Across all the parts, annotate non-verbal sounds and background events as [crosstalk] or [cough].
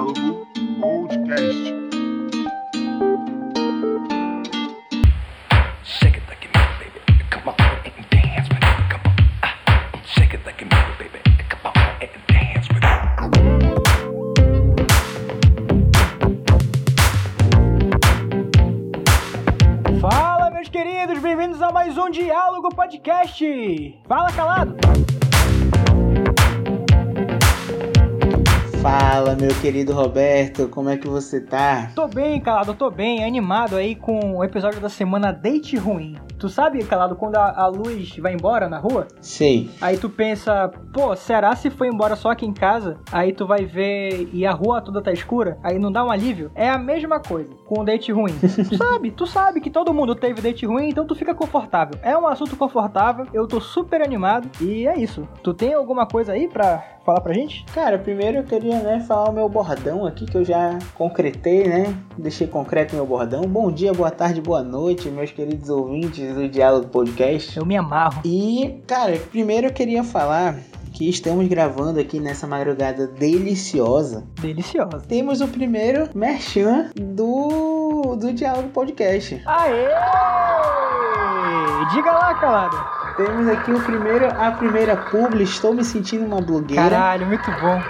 Diálogo Podcast. Fala, meus queridos, bem-vindos a mais um Diálogo Podcast. Fala, calado. Fala, meu querido Roberto, como é que você tá? Tô bem, calado, tô bem, animado aí com o episódio da semana Date Ruim. Tu sabe, calado, quando a, a luz vai embora na rua? Sei. Aí tu pensa, pô, será se foi embora só aqui em casa? Aí tu vai ver e a rua toda tá escura? Aí não dá um alívio? É a mesma coisa com o date ruim. tu [laughs] sabe, tu sabe que todo mundo teve date ruim, então tu fica confortável. É um assunto confortável, eu tô super animado e é isso. Tu tem alguma coisa aí pra falar pra gente? Cara, primeiro eu queria, né, falar o meu bordão aqui que eu já concretei, né? Deixei concreto meu bordão. Bom dia, boa tarde, boa noite, meus queridos ouvintes do Diálogo Podcast. Eu me amarro. E, cara, primeiro eu queria falar que estamos gravando aqui nessa madrugada deliciosa. Deliciosa. Temos o primeiro merchan do, do Diálogo Podcast. Aê! Diga lá, calado. Temos aqui o primeiro, a primeira publi. Estou me sentindo uma blogueira. Caralho, muito bom.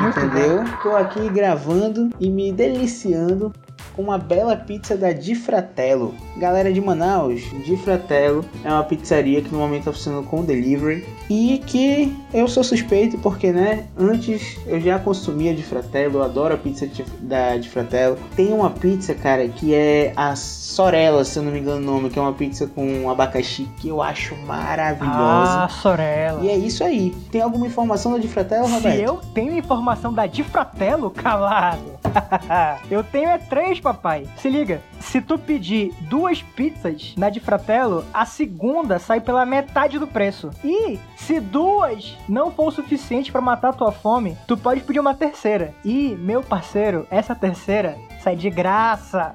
Muito entendeu? Tô aqui gravando e me deliciando com uma bela pizza da Di Fratello. Galera de Manaus, Di Fratello é uma pizzaria que no momento está funcionando com delivery e que eu sou suspeito porque, né, antes eu já consumia Di Fratello, eu adoro a pizza de- da Di Fratello. Tem uma pizza, cara, que é a Sorella, se eu não me engano o nome, que é uma pizza com abacaxi que eu acho maravilhosa. Ah, Sorella. E é isso aí. Tem alguma informação da Di Fratello, Se Roberto? eu tenho informação da Di Fratello, calado. [laughs] eu tenho é três, papai. Se liga, se tu pedir duas pizzas na Di Fratello, a segunda sai pela metade do preço. E se duas não for o suficiente pra matar tua fome, tu pode pedir uma terceira. E, meu parceiro, essa terceira sai de graça.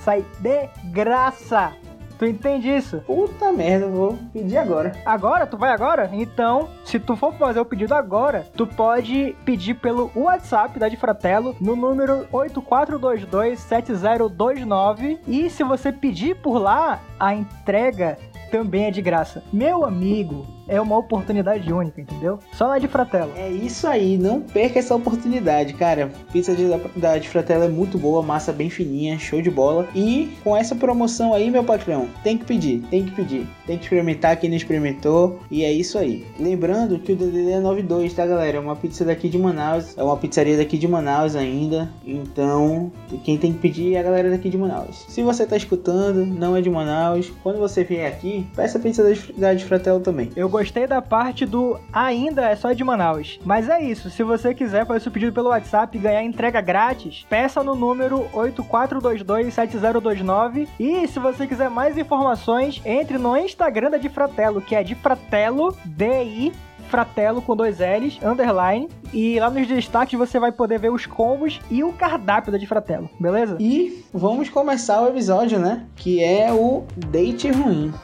Sai de graça. Tu entende isso? Puta merda, eu vou pedir agora. Agora? Tu vai agora? Então, se tu for fazer o pedido agora, tu pode pedir pelo WhatsApp da Difratello no número 84227029 e se você pedir por lá, a entrega também é de graça. Meu amigo, é uma oportunidade única, entendeu? Só na Difratello. É isso aí, não perca essa oportunidade, cara. Pizza de, da de Fratello é muito boa, massa bem fininha, show de bola. E com essa promoção aí, meu patrão, tem que pedir, tem que pedir. Tem que experimentar quem não experimentou. E é isso aí. Lembrando que o DDD é 92, tá, galera? É uma pizza daqui de Manaus. É uma pizzaria daqui de Manaus ainda. Então, quem tem que pedir é a galera daqui de Manaus. Se você tá escutando, não é de Manaus, quando você vier aqui, peça a pizza da, de Fratello também. Eu gostei da parte do ainda é só de Manaus. Mas é isso, se você quiser fazer seu pedido pelo WhatsApp e ganhar entrega grátis, peça no número 84227029 e se você quiser mais informações, entre no Instagram da Difratello, que é Difratello, D-I Fratello com dois L's, underline, e lá nos destaques você vai poder ver os combos e o cardápio da Difratello, beleza? E vamos começar o episódio, né? Que é o Date Ruim.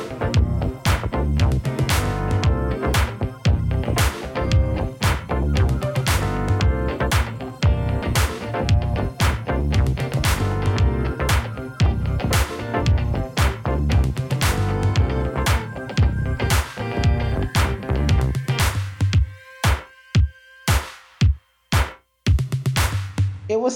Eu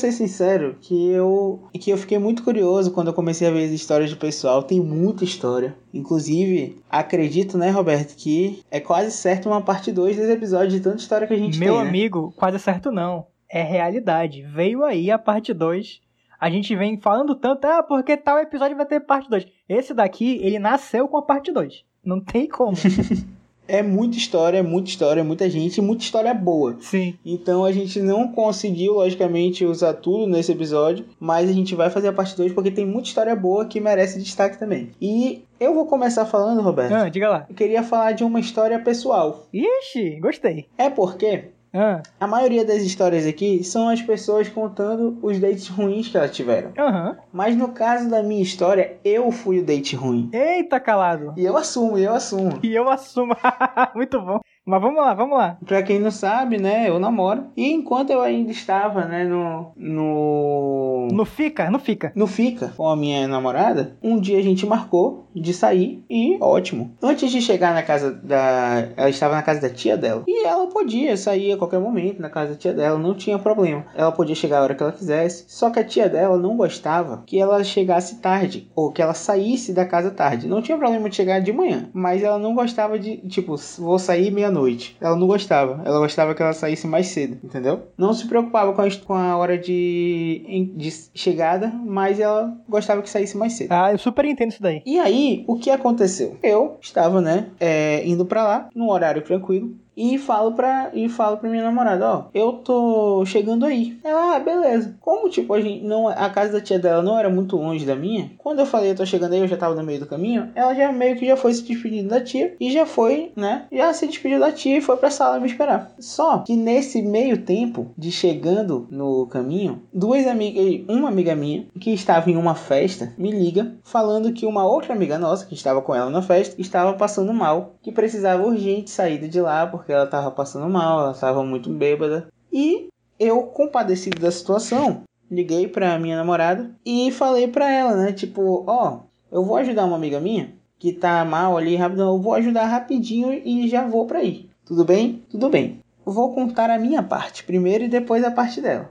ser sincero que eu, que eu fiquei muito curioso quando eu comecei a ver as histórias do pessoal. Tem muita história. Inclusive, acredito, né, Roberto, que é quase certo uma parte 2 desse episódio de tanta história que a gente Meu tem. né? amigo, quase certo não. É realidade. Veio aí a parte 2. A gente vem falando tanto, ah, porque tal episódio vai ter parte 2. Esse daqui, ele nasceu com a parte 2. Não tem como. [laughs] É muita história, é muita história, é muita gente muita história boa. Sim. Então a gente não conseguiu, logicamente, usar tudo nesse episódio, mas a gente vai fazer a parte 2 porque tem muita história boa que merece destaque também. E eu vou começar falando, Roberto. Ah, diga lá. Eu queria falar de uma história pessoal. Ixi, gostei. É porque Ah, a maioria das histórias aqui são as pessoas contando os dates ruins que elas tiveram. aham. Mas no caso da minha história, eu fui o date ruim. Eita, calado. E eu assumo, e eu assumo. E eu assumo. [laughs] Muito bom. Mas vamos lá, vamos lá. Pra quem não sabe, né, eu namoro. E enquanto eu ainda estava, né, no. No. Não fica? Não fica. No Fica com a minha namorada, um dia a gente marcou de sair e ótimo. Antes de chegar na casa da. Ela estava na casa da tia dela. E ela podia sair a qualquer momento na casa da tia dela, não tinha problema. Ela podia chegar a hora que ela quisesse. Só que a tia dela não gostava que ela chegasse tarde ou que ela saísse da casa tarde. Não tinha problema de chegar de manhã, mas ela não gostava de, tipo, vou sair meia-noite. Ela não gostava. Ela gostava que ela saísse mais cedo, entendeu? Não se preocupava com a, com a hora de, de chegada, mas ela gostava que saísse mais cedo. Ah, eu super entendo isso daí. E aí, o que aconteceu? Eu estava, né, é, indo pra lá, num horário tranquilo, e falo pra, e falo pra minha namorada, ó, eu tô chegando aí. Ela, ah, beleza. Como, tipo, a, gente não, a casa da tia dela não era muito longe da minha, quando eu falei eu tô chegando aí, eu já tava no meio do caminho, ela já meio que já foi se despedindo da tia, e já foi, né, já se despediu da tia e foi pra sala me esperar. Só que nesse meio tempo de chegando no caminho, duas amigas, uma amiga minha, que estava em uma festa, me liga falando que uma outra amiga nossa, que estava com ela na festa, estava passando mal, que precisava urgente sair de lá, porque ela estava passando mal, ela estava muito bêbada. E eu, compadecido da situação, liguei pra minha namorada e falei pra ela, né? Tipo, ó, eu vou ajudar uma amiga minha que tá mal ali, rapidão, eu vou ajudar rapidinho e já vou pra ir. Tudo bem? Tudo bem. Vou contar a minha parte primeiro e depois a parte dela.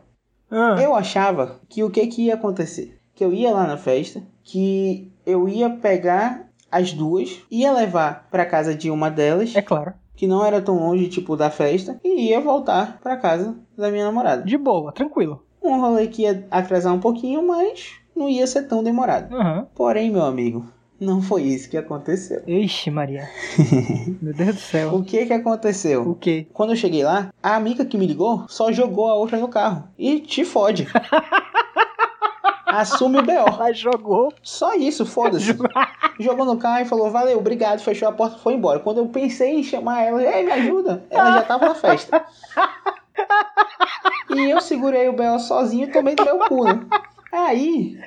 Ah, Eu achava que o que, que ia acontecer? Que eu ia lá na festa, que eu ia pegar as duas, ia levar pra casa de uma delas, É claro. Que não era tão longe, tipo, da festa, e ia voltar pra casa da minha namorada. De boa, tranquilo. Um rolê que ia atrasar um pouquinho, mas não ia ser tão demorado. Aham. Porém, meu amigo, não foi isso que aconteceu. Ixi, Maria. [laughs] Meu Deus do céu. O que que aconteceu? O quê? Quando eu cheguei lá, a amiga que me ligou só jogou a outra no carro. E te fode. [laughs] Assume o BO. Ela jogou. Só isso, foda-se. [laughs] Jogou no carro e falou, valeu, obrigado, fechou a porta e foi embora. Quando eu pensei em chamar ela, ei, me ajuda, ela já tava na festa. [laughs] E eu segurei o BO sozinho e tomei do meu cu, né? Aí,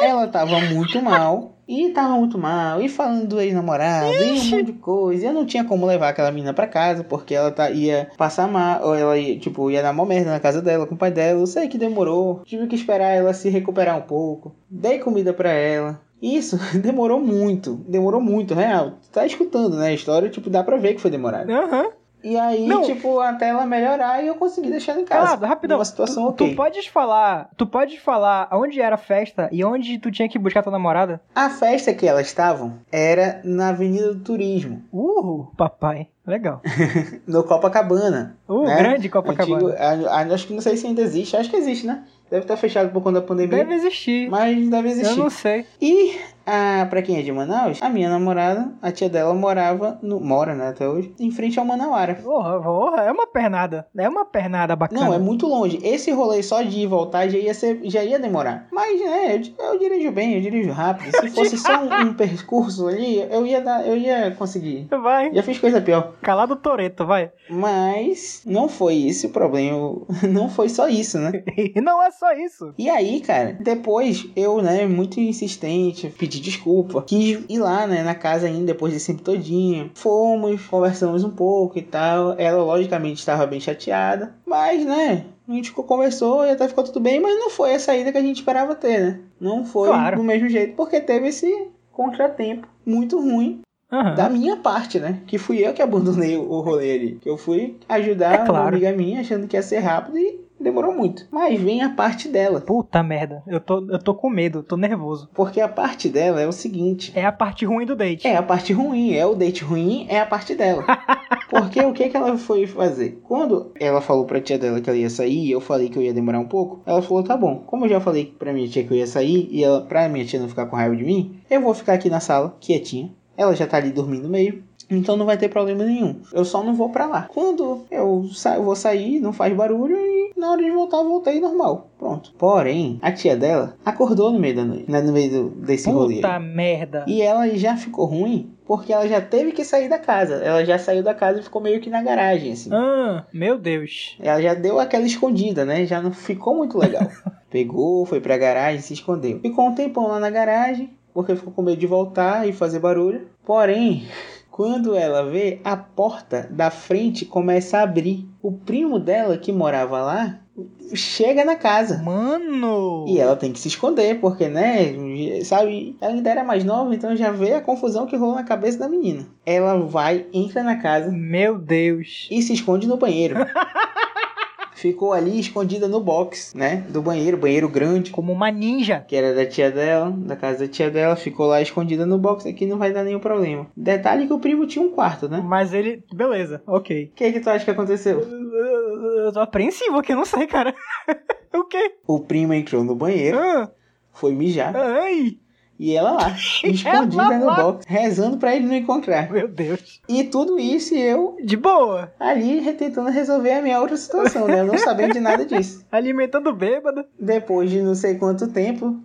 ela tava muito mal. E tava muito mal, e falando do ex-namorado, e um monte de coisa. E eu não tinha como levar aquela menina pra casa, porque ela tá, ia passar mal, ou ela ia, tipo, ia dar uma merda na casa dela, com o pai dela. Eu sei que demorou, tive que esperar ela se recuperar um pouco. Dei comida pra ela. Isso [laughs] demorou muito, demorou muito, real. Tu tá escutando, né? A história, tipo, dá pra ver que foi demorado. Aham. E aí, Não. tipo, até ela melhorar e eu consegui deixar ela em casa. Calado, rapidão. Numa situação tu, ok. tu podes falar. Tu podes falar onde era a festa e onde tu tinha que buscar tua namorada? A festa que elas estavam era na Avenida do Turismo, Uh, papai. Legal. [laughs] no Copacabana. Uh, né? grande Copacabana. Antigo- acho que não sei se ainda existe. Acho que existe, né? Deve estar fechado por conta da pandemia. Deve existir. Mas deve Eu existir. não sei. E, a, pra quem é de Manaus, a minha namorada, a tia dela morava, no, mora, né, até hoje, em frente ao Manauara. Porra, porra, é uma pernada. É uma pernada bacana. Não, é muito longe. Esse rolê só de ir e voltar já ia, ser, já ia demorar. Mas, né, eu, eu dirijo bem, eu dirijo rápido. Se fosse só um, um percurso ali, eu ia, dar, eu ia conseguir. Vai. Já fiz coisa pior. Calado Toreto, vai. Mas não foi esse o problema. [laughs] Não foi só isso, né? [laughs] Não é só isso. E aí, cara, depois eu, né, muito insistente, pedi desculpa. Quis ir lá, né, na casa ainda depois desse tempo todinho. Fomos, conversamos um pouco e tal. Ela, logicamente, estava bem chateada. Mas, né, a gente ficou- conversou e até ficou tudo bem. Mas não foi a saída que a gente esperava ter, né? Não foi Claro. do mesmo jeito, porque teve esse contratempo muito ruim Aham. da minha parte, né? Que fui eu que abandonei o o rolê ali. Que eu fui ajudar É claro. uma amiga minha achando que ia ser rápido e demorou muito. Mas vem a parte dela. Puta merda. Eu tô, eu tô com medo, tô nervoso. Porque a parte dela é o seguinte. É a parte ruim do date. É a parte ruim, é o date ruim, é a parte dela. [laughs] Porque o que, que ela foi fazer? Quando ela falou pra tia dela que ela ia sair, e eu falei que eu ia demorar um pouco, ela falou: tá bom, como eu já falei pra minha tia que eu ia sair, e ela, pra minha tia não ficar com raiva de mim, eu vou ficar aqui na sala, quietinha. Ela já tá ali dormindo meio. Então não vai ter problema nenhum. Eu só não vou pra lá. Quando eu, sa eu vou sair, não faz barulho e na hora de voltar eu voltei normal. Pronto. Porém, a tia dela acordou no meio da noite, no meio desse rolê. Puta merda. E ela já ficou ruim porque ela já teve que sair da casa. Ela já saiu da casa e ficou meio que na garagem, assim. Ah, meu Deus. Ela já deu aquela escondida, né? Já não ficou muito legal. [laughs] Pegou, foi pra garagem, se escondeu. Ficou um tempão lá na garagem, porque ficou com medo de voltar e fazer barulho. Porém, Quando ela vê, a porta da frente começa a abrir. O primo dela, que morava lá, chega na casa. Mano! E ela tem que se esconder, porque, né, sabe, ela ainda era mais nova, então já vê a confusão que rolou na cabeça da menina. Ela vai, entra na casa Meu Deus. e se esconde no banheiro. [laughs] Ficou ali escondida no box, né, do banheiro, banheiro grande, Como uma ninja. que era da tia dela, da casa da tia dela, ficou lá escondida no box, aqui não vai dar nenhum problema. Detalhe que o primo tinha um quarto, né? Mas ele. Beleza, ok. O que que tu acha que aconteceu? Eu eu tô apreensivo que eu não sei, cara. [laughs] o quê? O primo entrou no banheiro, Ah, foi mijar, ai, e ela lá, [laughs] escondida no lá. box, rezando pra ele não encontrar. meu Deus. E tudo isso e eu De boa. ali tentando resolver a minha outra situação, né? Eu não sabendo de nada disso. [laughs] Alimentando bêbado. Depois de não sei quanto tempo,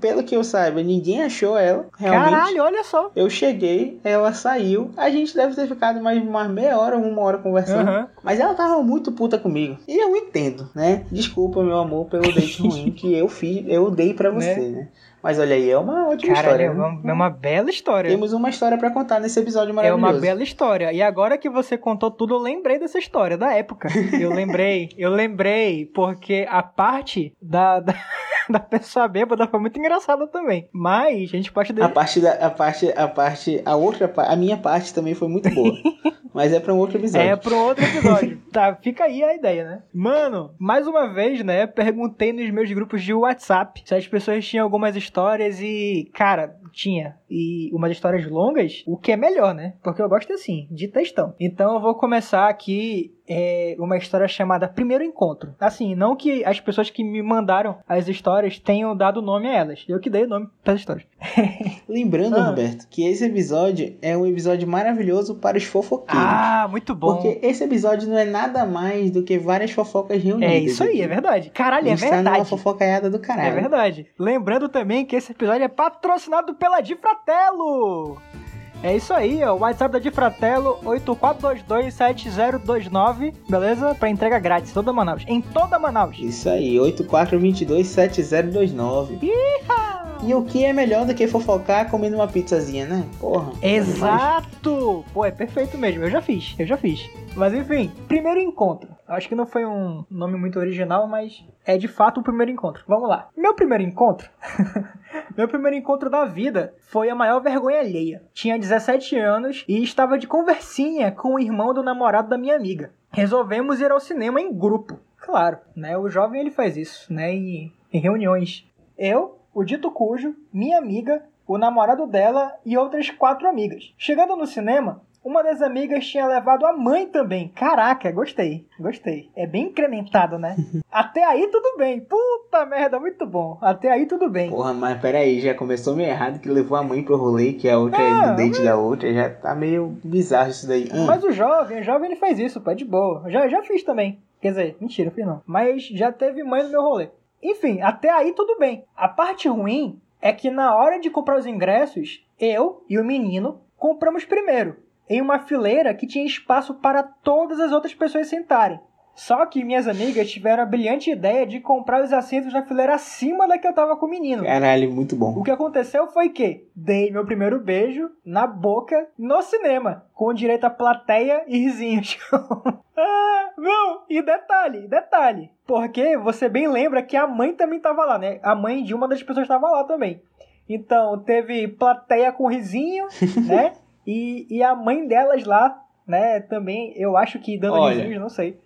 pelo que eu saiba, ninguém achou ela, realmente. Caralho, olha só. Eu cheguei, ela saiu, a gente deve ter ficado mais uma meia hora, uma hora conversando. Aham. Mas ela tava muito puta comigo. E eu entendo, né? Desculpa, meu amor, pelo date [laughs] ruim que eu fiz, eu dei pra você, né? Mas olha aí, é uma ótima Caralho, é história. né? uma, é uma bela história. Temos uma história pra contar nesse episódio É maravilhoso. uma bela história. E agora que você contou tudo, eu lembrei dessa história, da época. [laughs] Eu lembrei, eu lembrei, porque a parte da, da, [laughs] [laughs] da pessoa bêbada foi muito engraçada também. Mas a gente pode A parte da a parte a parte a outra a minha parte também foi muito boa. [laughs] mas é pra um outro episódio. É pro outro episódio. [laughs] tá, fica aí a ideia, né? Mano, mais uma vez, né? Perguntei nos meus grupos de WhatsApp se as pessoas tinham algumas histórias e, cara, tinha. E umas histórias longas, o que é melhor, né? Porque eu gosto assim, de textão. Então eu vou começar aqui é, uma história chamada Primeiro Encontro. Assim, não que as pessoas que me mandaram as histórias tenham dado nome a elas. Eu que dei o nome para as histórias. [laughs] Lembrando, Ah. Roberto, que esse episódio é um episódio maravilhoso para os fofoqueiros. Ah, muito bom. Porque esse episódio não é nada mais do que várias fofocas reunidas. É isso aí, é verdade. Caralho, é gente tá numa verdade. fofocaiada do É caralho. verdade. Lembrando também que esse episódio é patrocinado pela Di Fratello. É isso aí, ó. O WhatsApp da Di Fratello, 84227029, beleza? Pra entrega grátis, toda Manaus. Em toda Manaus. Isso aí, 84227029. E o que é melhor do que fofocar comendo uma pizzazinha, né? Porra. Exato! Pô, é perfeito mesmo. Eu já fiz, eu já fiz. Mas enfim, primeiro encontro. Acho que não foi um nome muito original, mas é de fato o primeiro encontro. Vamos lá. Meu primeiro encontro. [laughs] Meu primeiro encontro da vida foi a maior vergonha alheia. Tinha 17 anos e estava de conversinha com o irmão do namorado da minha amiga. Resolvemos ir ao cinema em grupo. Claro, né? O jovem ele faz isso, né? Em, reuniões. Eu, o dito cujo, minha amiga, o namorado dela e outras quatro amigas. Chegando no cinema, uma das amigas tinha levado a mãe também. Caraca, gostei, gostei. É bem incrementado, né? [laughs] Até aí tudo bem. Puta merda, muito bom. Até aí tudo bem. Porra, mas peraí, já começou meio errado que levou a mãe pro rolê, que a outra é Ah, do date da outra. Já tá meio bizarro isso daí. Ah, Mas o jovem, o jovem ele faz isso, pô, é de boa. Já, já fiz também. Quer dizer, mentira, fiz não. Mas já teve mãe no meu rolê. Enfim, até aí tudo bem. A parte ruim é que na hora de comprar os ingressos, eu e o menino compramos primeiro, em uma fileira que tinha espaço para todas as outras pessoas sentarem. Só que minhas amigas tiveram a brilhante ideia de comprar os assentos na fileira acima da que eu tava com o menino. Caralho, muito O bom. que aconteceu foi que dei meu primeiro beijo na boca no cinema, com direito a plateia e risinhos. [laughs] ah, não, e detalhe, detalhe, porque você bem lembra que a mãe também tava lá, né? A mãe de uma das pessoas tava lá também. Então, teve plateia com risinho, [laughs] né? E, e a mãe delas lá, né? Também, eu acho que dando Olha. risinhos, não sei.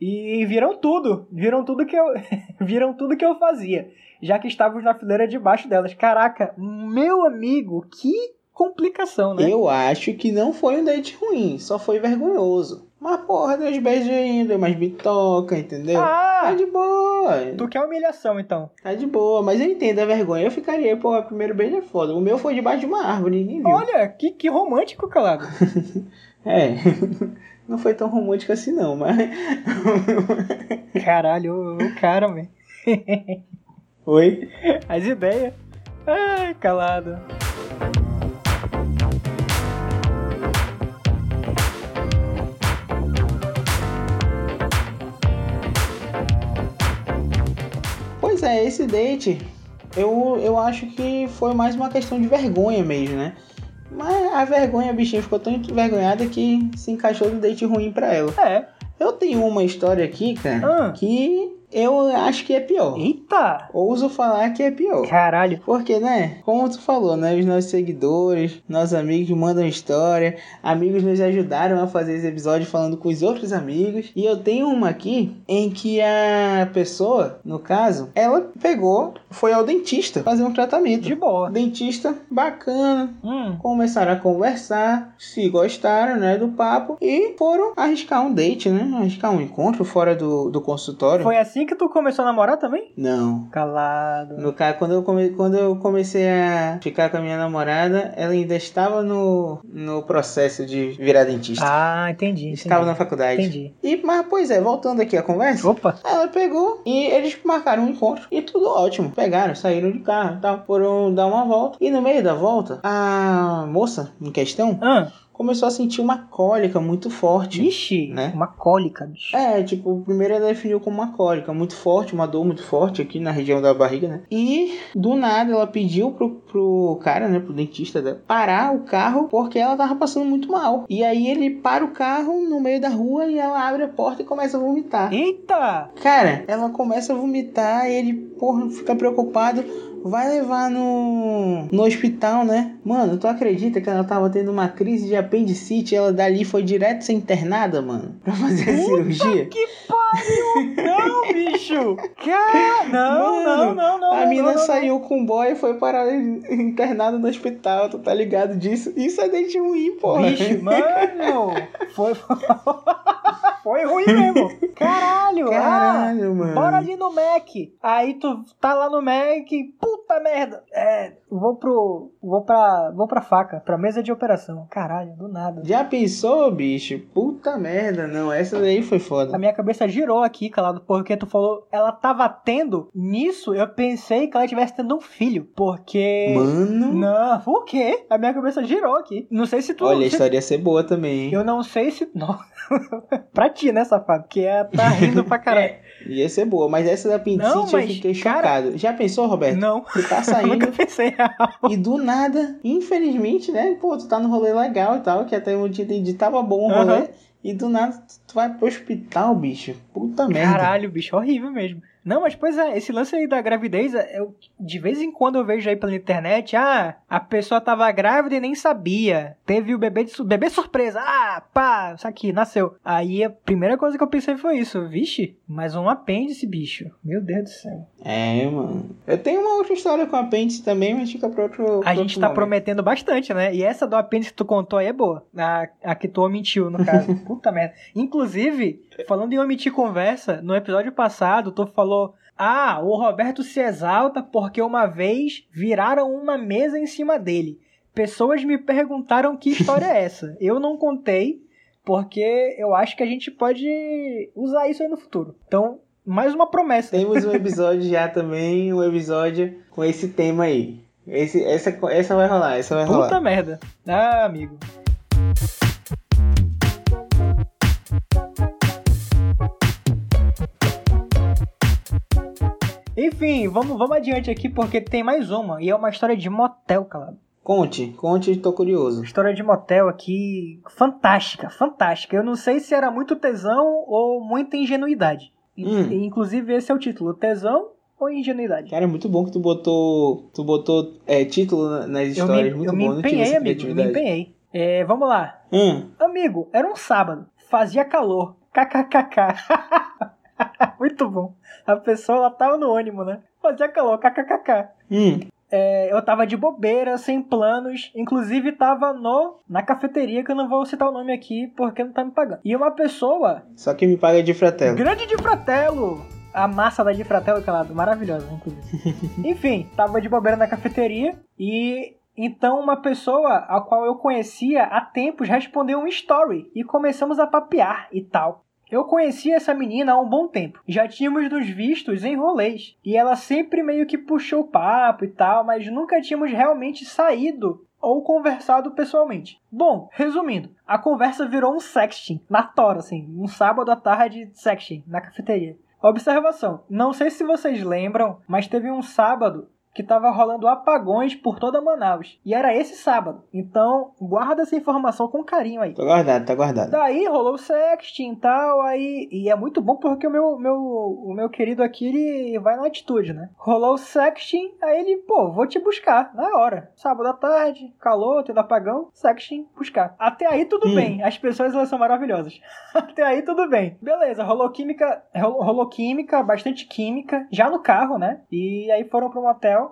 E viram tudo, viram tudo que eu, [laughs] viram tudo que eu fazia já que estávamos na fileira debaixo delas. Caraca, meu amigo, que complicação, né? Eu acho que não foi um date ruim, só foi vergonhoso. Mas porra, uns beijinhos, deu umas bitoca, entendeu? Tá Ah, de boa. tu quer humilhação então? Tá de boa, mas eu entendo a vergonha. Eu ficaria, o primeiro beijo é foda. O meu foi debaixo de uma árvore, ninguém viu. Olha, que, que romântico, calado. [laughs] É. [laughs] Não foi tão romântico assim não, mas. [laughs] Caralho, o, o cara, velho. Oi? As ideias. Ai, calado. Pois é, esse date, eu, eu acho que foi mais uma questão de vergonha mesmo, né? Mas a vergonha, a bichinha ficou tão envergonhada que se encaixou no date ruim pra ela. É. Eu tenho uma história aqui, cara, Ah. que eu acho que é pior. Eita! Ouso falar que é pior. Caralho. Porque, né? Como tu falou, né? Os nossos seguidores, nossos amigos mandam história, amigos nos ajudaram a fazer esse episódio falando com os outros amigos. E eu tenho uma aqui em que a pessoa, no caso, ela pegou, foi ao dentista fazer um tratamento. De boa. Dentista bacana, Hum. começaram a conversar, se gostaram, né, do papo e foram arriscar um date, né? Arriscar um encontro fora do, do consultório. Foi assim que tu começou a namorar também? Não. Calado. No caso, quando eu, come, quando eu comecei a ficar com a minha namorada, ela ainda estava no, no processo de virar dentista. Ah, entendi. entendi. Estava na faculdade. Entendi. E, mas, pois é, voltando aqui à conversa, Opa. ela pegou e eles marcaram um encontro e tudo ótimo. Pegaram, saíram de carro e tal, foram dar uma volta. E no meio da volta, a moça em questão Ah, começou a sentir uma cólica muito forte. ixi. Né? Uma cólica, bicho. É, tipo, primeiro ela definiu como uma cólica muito forte, uma dor muito forte aqui na região da barriga, né? E do nada ela pediu pro, pro cara, né, pro dentista dela, parar o carro porque ela tava passando muito mal. E aí ele para o carro no meio da rua e ela abre a porta e começa a vomitar. Eita! Cara, ela começa a vomitar e ele, porra, fica preocupado. Vai levar no, no hospital, né? Mano, tu acredita que ela tava tendo uma crise de apendicite e ela dali foi direto ser internada, mano? Pra fazer a cirurgia? Que pariu! Não, [laughs] bicho! Cara, não, Mano, não, não, não. a não, mina não. saiu com o boy e foi parar internada no hospital, tu tá ligado disso? Isso é dente ruim, porra. Bicho, mano! [laughs] Foi. [laughs] Foi ruim mesmo! Caralho! [laughs] Caralho, ah, mano. Bora ali no Mac! Aí tu tá lá no Mac, puta merda! É, vou pro. Vou pra. Vou pra faca, pra mesa de operação. Caralho, do nada. Já pensou, bicho? Puta merda, não. Essa daí foi A foda. minha cabeça girou aqui, calado, porque tu falou, ela tava tendo. Nisso, eu pensei que ela estivesse tendo um filho. Porque. Mano. Não, por quê? A minha cabeça girou aqui. Não sei se tu. Olha, a história ia ser boa também, hein? Eu não sei se. [laughs] Não. Pra ti, né, safado? Que é tá rindo pra [laughs] caralho. Ia ser boa, mas essa da Não, eu fiquei cara- chocado. Já pensou, Roberto? Não. Tu tá [laughs] Nunca saindo pensei em real. e do nada, infelizmente, né? Pô, tu tá no rolê legal e tal, que até eu entendi tava bom o rolê. Aham. E do nada tu- tu vai pro hospital, bicho. Puta merda. Caralho, bicho, horrível mesmo. Não, mas pois é, esse lance aí da gravidez, é, eu, de vez em quando eu vejo aí pela internet, ah, a pessoa tava grávida e nem sabia. Teve o bebê de bebê surpresa. Ah, pá, isso aqui, nasceu. Aí a primeira coisa que eu pensei foi isso. Vixe, mais um apêndice, bicho. Meu Deus do céu. É, mano. Eu tenho uma outra história com apêndice também, mas fica pra outro. A gente outro tá momento. prometendo bastante, né? E essa do apêndice que tu contou aí é boa. A, a que tu omitiu, no caso. [laughs] Puta merda. Inclusive, falando em omitir conversa, no episódio passado, tu falou. Ah, o Roberto se exalta porque uma vez viraram uma mesa em cima dele. Pessoas me perguntaram que história é essa. [laughs] Eu não contei, porque eu acho que a gente pode usar isso aí no futuro. Então, mais uma promessa. Temos um [laughs] episódio já também, um episódio com esse tema aí. Esse, essa, essa vai rolar, essa vai rolar. Puta merda. Ah, amigo. Enfim, vamos, vamos adiante aqui porque tem mais uma. E é uma história de motel, calado. Conte, conte, tô curioso. História de motel aqui fantástica, fantástica. Eu não sei se era muito tesão ou muita ingenuidade. In- Hum. Inclusive, esse é o título: tesão ou ingenuidade? Cara, é muito bom que tu botou, tu botou é, título na- nas Eu me, histórias, muito eu me bom, tive empenhei, amigo. Eu me empenhei. É, vamos lá. Hum, Amigo, era um sábado, fazia calor, kkkk. [laughs] [laughs] Muito bom. A pessoa ela tava no ônibus, né? Fazia calor, kkkk. hum, É, eu tava de bobeira, sem planos, inclusive tava no na cafeteria que eu não vou citar o nome aqui porque não tá me pagando. E uma pessoa, só que me paga de fratelo. grande de Fratello, a massa da de Fratello, calado, maravilhosa, inclusive. [laughs] Enfim, tava de bobeira na cafeteria e então uma pessoa a qual eu conhecia há tempos respondeu um story e começamos a papear e tal. Eu conhecia essa menina há um bom tempo. Já tínhamos nos vistos em rolês. E ela sempre meio que puxou o papo e tal, mas nunca tínhamos realmente saído ou conversado pessoalmente. Bom, resumindo, a conversa virou um sexting, na tora, assim, um sábado à tarde sexting, na cafeteria. Observação, não sei se vocês lembram, mas teve um sábado que tava rolando apagões por toda Manaus. E era esse sábado. Então, guarda essa informação com carinho aí. Tá guardado, tá guardado. Daí rolou o sexting e tal, aí. E é muito bom porque o meu, meu, o meu querido aqui, ele vai na atitude, né? Rolou o sexting, aí ele, pô, vou te buscar, na hora. Sábado à tarde, calor, tendo apagão, sexting, buscar. Até aí tudo Hum. bem, as pessoas elas são maravilhosas. [laughs] Até aí tudo bem. Beleza, rolou química, ro- rolou química, bastante química, já no carro, né? E aí foram pro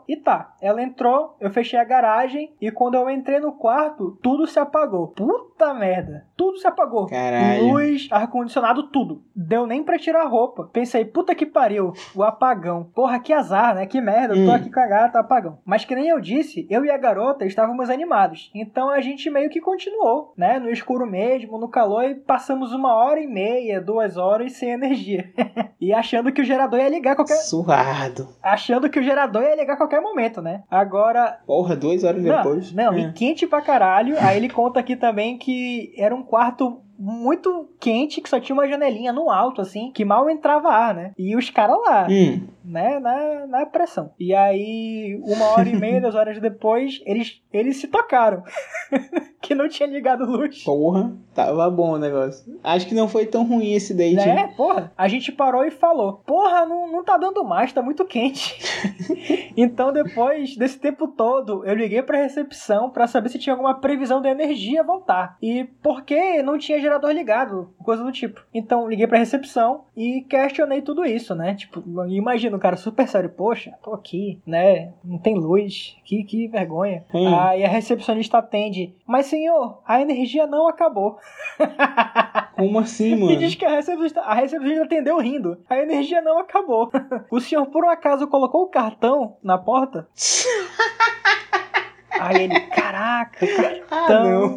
e tá. Ela entrou, eu fechei a garagem e quando eu entrei no quarto, tudo se apagou. Puta merda. Tudo se apagou. Caralho. Luz, ar-condicionado, tudo. Deu nem pra tirar a roupa. Pensei, puta que pariu, o apagão. Porra, que azar, né? Que merda, eu tô Hum. aqui com a gata, apagão. Mas que nem eu disse, eu e a garota estávamos animados. Então a gente meio que continuou, né? No escuro mesmo, no calor, e passamos uma hora e meia, duas horas sem energia. [laughs] e achando que o gerador ia ligar qualquer. Surrado. Achando que o gerador ia ligar qualquer momento, né? Agora, Porra, duas horas depois. não, não, É. e quente pra caralho. Aí ele conta aqui também que era um quarto muito quente, que só tinha uma janelinha no alto, assim, que mal entrava ar, né? E os caras lá, Hum, né, na, na pressão. E aí, uma hora e meia, [laughs] duas horas depois, eles, eles se tocaram. [laughs] que não tinha ligado luz. porra, tava bom o negócio. Acho que não foi tão ruim esse date. hein? Né, porra. A gente parou e falou: Porra, não, não tá dando mais, tá muito quente. [laughs] então, depois desse tempo todo, eu liguei pra recepção pra saber se tinha alguma previsão da energia voltar. E porque não tinha gerador ligado, coisa do tipo. Então, liguei pra recepção e questionei tudo isso, né? Tipo, imagina o cara super sério: Poxa, tô aqui, né? Não tem luz, que, que vergonha. Hum. Aí a recepcionista atende: Mas senhor, a energia não acabou. [laughs] Como assim, E mano? diz que a recepcionista, a recepcionista atendeu rindo. A energia não acabou. [laughs] O senhor, por um acaso, colocou o cartão na porta? [laughs] Aí ele, caraca, Ah, cartão. não.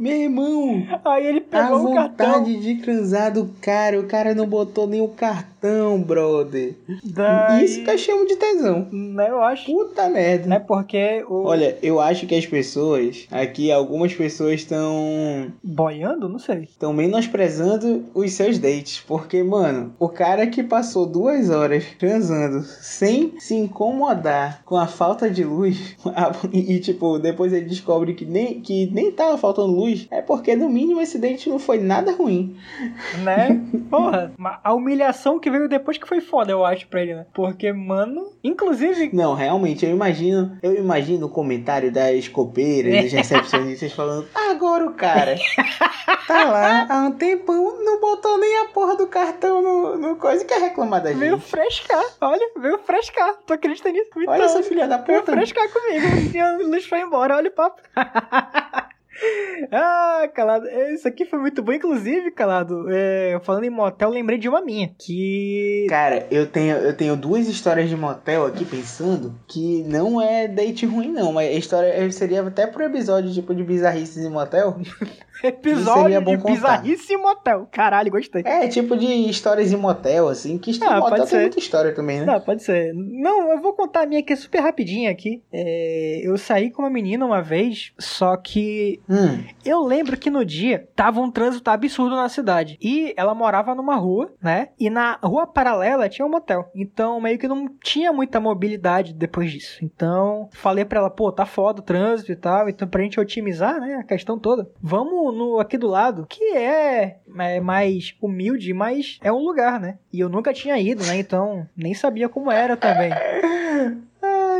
Meu irmão, Aí ele a pegou o cartão. vontade de transar do cara, o cara não botou nem o cartão, brother. Daí, Isso que eu chamo de tesão. né, eu acho, Puta merda. né, porque o... Olha, eu acho que as pessoas, aqui algumas pessoas estão Boiando? Não sei. estão menosprezando os seus dates, porque mano, o cara que passou duas horas transando sem se incomodar com a falta de luz a- [laughs] e, e, tipo depois ele descobre que nem que nem tava faltando luz, é porque no mínimo esse date não foi nada ruim. Né? [laughs] Porra, a humilhação que veio depois que foi foda, eu acho, pra ele, né? Porque, mano, inclusive... Não, realmente, eu imagino, eu imagino o comentário das copeiras, das [laughs] recepcionistas falando, agora o cara tá lá há um tempão, não botou nem a porra do cartão no, no coisa e quer reclamar da Veio gente. frescar, olha, veio frescar. Tu acredita nisso? Então, Olha essa filha da Veio puta. frescar comigo. E a luz foi embora, olha o papo. [laughs] [laughs] ah, calado. Isso aqui foi muito bom. Inclusive, calado, é, falando em motel, lembrei de uma minha. Que. Cara, eu tenho, eu tenho duas histórias de motel aqui pensando que não é date ruim, não. Mas a história seria até pro episódio tipo de bizarrices em motel. [laughs] Episódio de contar. bizarrice em motel. Caralho, gostei. É, tipo de histórias em motel, assim, que Ah, motel tem muita história também, né? Não, pode ser. Não, eu vou contar a minha aqui super rapidinha aqui. É, eu saí com uma menina uma vez, só que Hum, Eu lembro que no dia tava um trânsito absurdo na cidade. E ela morava numa rua, né? E na rua paralela tinha um motel. Então meio que não tinha muita mobilidade depois disso. Então falei pra ela, pô, tá foda o trânsito e tal. Então pra gente otimizar, né? A questão toda. Vamos no aqui do lado, que é, é mais humilde, mas é um lugar, né? E eu nunca tinha ido, né? Então nem sabia como era também. [laughs]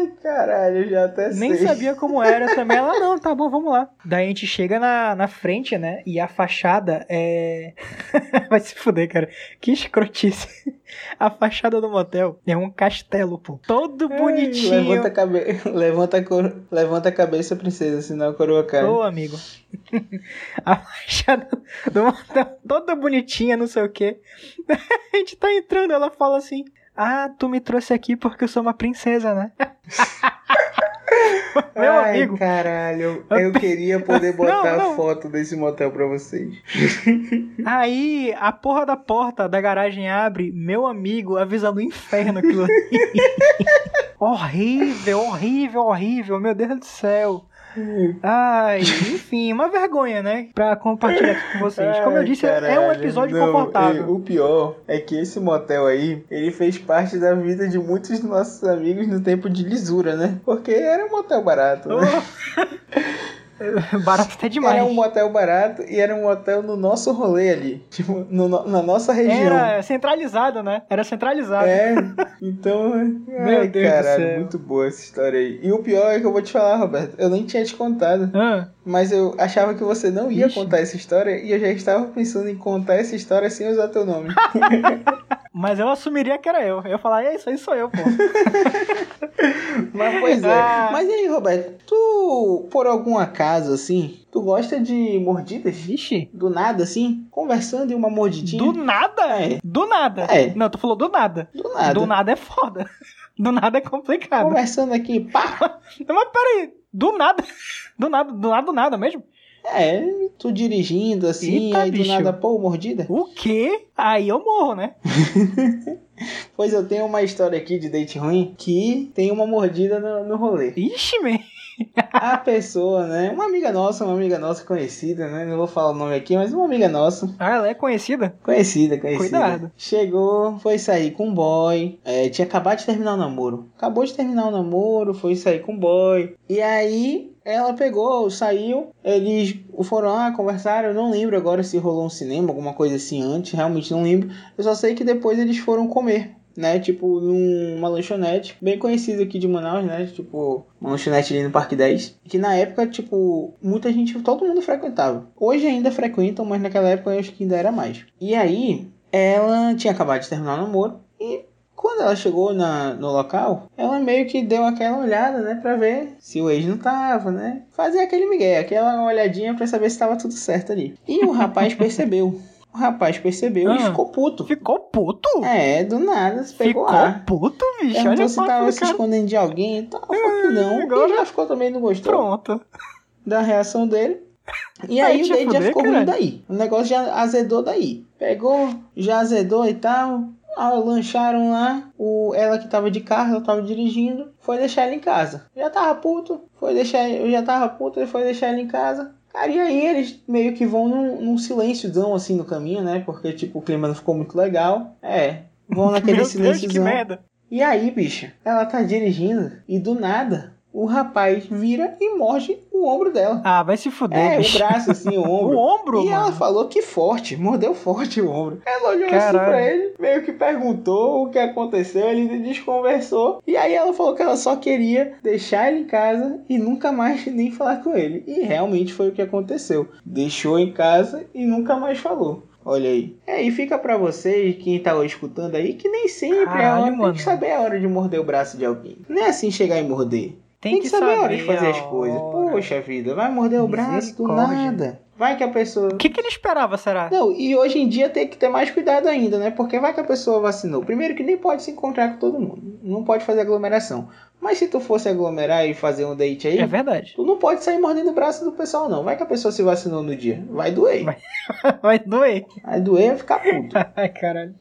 Ai, caralho, já até Nem sei. sabia como era também. Ela, não, tá bom, vamos lá. Daí a gente chega na, na frente, né? E a fachada é. [laughs] Vai se fuder, cara. Que escrotice. A fachada do motel é um castelo, pô. Todo bonitinho. Levanta a, cabe... levanta, a cor... Levanta a cabeça, princesa, senão a coroa cai. Ô, amigo. [laughs] A fachada do motel toda bonitinha, não sei o quê. [laughs] A gente tá entrando, ela fala assim. Ah, tu me trouxe aqui porque eu sou uma princesa, né? [laughs] Meu Ai, amigo. caralho, eu queria poder [laughs] botar Não, não. foto desse motel pra vocês. Aí a porra da porta da garagem abre, meu amigo, avisando o inferno aquilo ali. [laughs] horrível, horrível, horrível, meu Deus do céu. Ai, enfim, uma vergonha, né? Pra compartilhar aqui com vocês. Como eu Ai, disse, é um episódio Não, confortável. e O pior é que esse motel aí, ele fez parte da vida de muitos dos nossos amigos no tempo de lisura, né? Porque era um motel barato, né? [laughs] [laughs] Barato até demais. Era um motel barato e era um motel no nosso rolê ali. Tipo, no- na nossa região. Era centralizado, né? Era centralizado. É, [laughs] então. Meu ai, Deus do caralho, céu. muito boa essa história aí. E o pior é que eu vou te falar, Roberto, eu nem tinha te contado, Ah, mas eu achava que você não ia Ixi. contar essa história e eu já estava pensando em contar essa história sem usar teu nome. [laughs] mas eu assumiria que era eu. Eu ia falar, é isso aí sou eu, pô. [laughs] Mas pois é. Ah. Mas e aí, Roberto, tu, por algum acaso, assim, tu gosta de mordidas? Vixe. Do nada, assim? Conversando e uma mordidinha? Do nada? É. Do nada. É. Não, tu falou do nada. Do nada. Do nada é foda. [laughs] Do nada é complicado. Conversando aqui, pá! Não, mas peraí. Do nada. [laughs] Do nada, do nada, do nada mesmo. É, tu dirigindo assim, Eita, aí do bicho. nada, pô, mordida. O quê? Aí eu morro, né? [laughs] Pois eu tenho uma história aqui de date ruim que tem uma mordida no, no rolê. Ixi, man. A pessoa, né? Uma amiga nossa, uma amiga nossa conhecida, né? Não vou falar o nome aqui, mas uma amiga nossa. Ah, ela é conhecida? Conhecida, conhecida. Cuidado. Chegou, foi sair com um boy. é, tinha acabado de terminar o namoro. Acabou de terminar o namoro, foi sair com um boy. E aí ela pegou, saiu. Eles foram lá, conversaram. Eu não lembro agora se rolou um cinema, alguma coisa assim antes. Realmente não lembro. Eu só sei que depois eles foram comer. Né, tipo, numa lanchonete bem conhecida aqui de Manaus, né? Tipo, uma lanchonete ali no Parque 10. Que na época, tipo, muita gente, todo mundo frequentava. Hoje ainda frequentam, mas naquela época eu acho que ainda era mais. E aí, ela tinha acabado de terminar o namoro e quando ela chegou na, no local, ela meio que deu aquela olhada, né, pra ver se o ex não tava, né? Fazer aquele migué, aquela olhadinha pra saber se tava tudo certo ali. E o rapaz percebeu. O rapaz percebeu e Ah. ficou puto. Ficou puto? É, do nada, se pegou Ficou ar. puto, bicho. Perguntou Olha se tava que se cara... escondendo de alguém e tal. Falou que não. agora- E já ficou também, não gostou Pronto. da reação dele. E Aí aí, o te date já ficou ruim daí. O negócio já azedou daí. Pegou, já azedou e tal. Ah, lancharam lá. O, ela que tava de carro, ela tava dirigindo. Foi deixar ele em casa. Já tava puto. Foi deixar. Eu já tava puto, ele foi deixar ele em casa. Cara, e aí eles meio que vão num, num silênciozão assim no caminho, né? Porque, tipo, o clima não ficou muito legal. É. Vão [laughs] naquele Meu Deus, que merda. E aí, bicha, ela tá dirigindo e do nada o rapaz vira e morde o ombro dela. Ah, vai se fuder, É, o bicho. braço assim, o [laughs] ombro. O ombro, e ela mano. falou que forte, mordeu forte o ombro. Ela olhou assim Caralho. pra ele, meio que perguntou o que aconteceu, ele desconversou. E aí ela falou que ela só queria deixar ele em casa e nunca mais nem falar com ele. E realmente foi o que aconteceu. Deixou em casa e nunca mais falou. Olha aí. É, e fica pra vocês, quem tá escutando aí, que nem sempre é a Caralho, hora, tem mano. que saber a hora de morder o braço de alguém. Não é assim chegar e morder. Tem, Tem, que saber a hora de fazer as coisas. Poxa vida, vai morder o braço do nada. Vai que a pessoa. O que, que ele esperava, será? Não, e hoje em dia tem que ter mais cuidado ainda, né? Porque vai que a pessoa vacinou. Primeiro que nem pode se encontrar com todo mundo. Não pode fazer aglomeração. Mas se tu fosse aglomerar e fazer um date aí, É verdade. tu não pode sair mordendo o braço do pessoal, não. Vai que a pessoa se vacinou no dia. Vai doer. Vai. [laughs] Vai doer. Vai doer vai ficar puto. [laughs] Ai, caralho.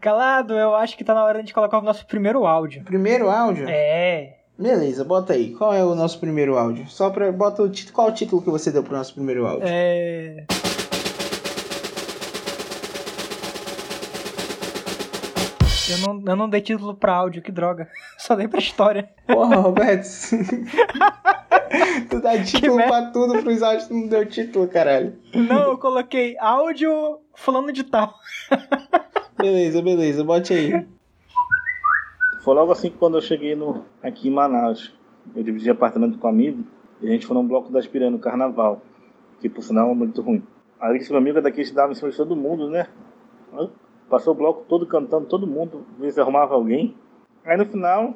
Calado, eu acho que tá na hora de colocar o nosso primeiro áudio. Primeiro áudio? É. Beleza, bota aí. Qual é o nosso primeiro áudio? Só pra. Bota o título. Qual é o título que você deu pro nosso primeiro áudio? É. Eu não, eu não dei título pra áudio, que droga. [laughs] Só dei pra história. Porra, [laughs] Roberto. [laughs] tu dá título merda. pra tudo pros áudios, tu não deu título, caralho. Não, eu coloquei áudio fulano de tal. Beleza, beleza, bote aí. Foi logo assim que quando eu cheguei no, aqui em Manaus. Eu dividi apartamento com um amigo e a gente foi num bloco das Piranhas no carnaval. Que por sinal é muito ruim. Aí esse meu amigo daqui estudava em cima de todo mundo, né? Passou o bloco todo cantando, todo mundo, ver se arrumava alguém. Aí no final,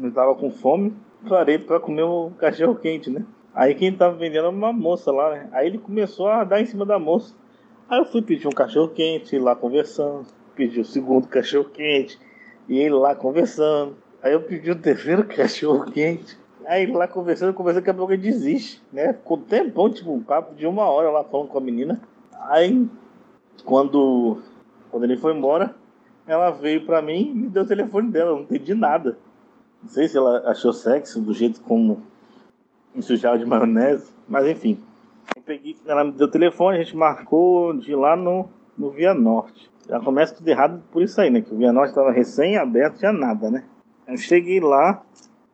eu tava com fome, parei pra comer um cachorro quente, né? Aí quem tava vendendo era uma moça lá, né? Aí ele começou a dar em cima da moça. Aí eu fui pedir um cachorro quente, lá conversando. Pedi o segundo [laughs] cachorro quente, e ele lá conversando. Aí eu pedi o terceiro cachorro quente. Aí ele lá conversando, conversando, daqui a pouco ele desiste, né? Ficou um tempão, tipo, um papo de uma hora lá falando com a menina. Aí, quando, quando ele foi embora, ela veio pra mim e me deu o telefone dela, não entendi nada. Não sei se ela achou sexy do jeito como me sujava de maionese, mas enfim. Eu peguei, ela me deu o telefone, a gente marcou de lá no, no Via Norte. Já começa tudo errado por isso aí, né? Que o Via Norte estava recém-aberto, tinha nada, né? Eu cheguei lá,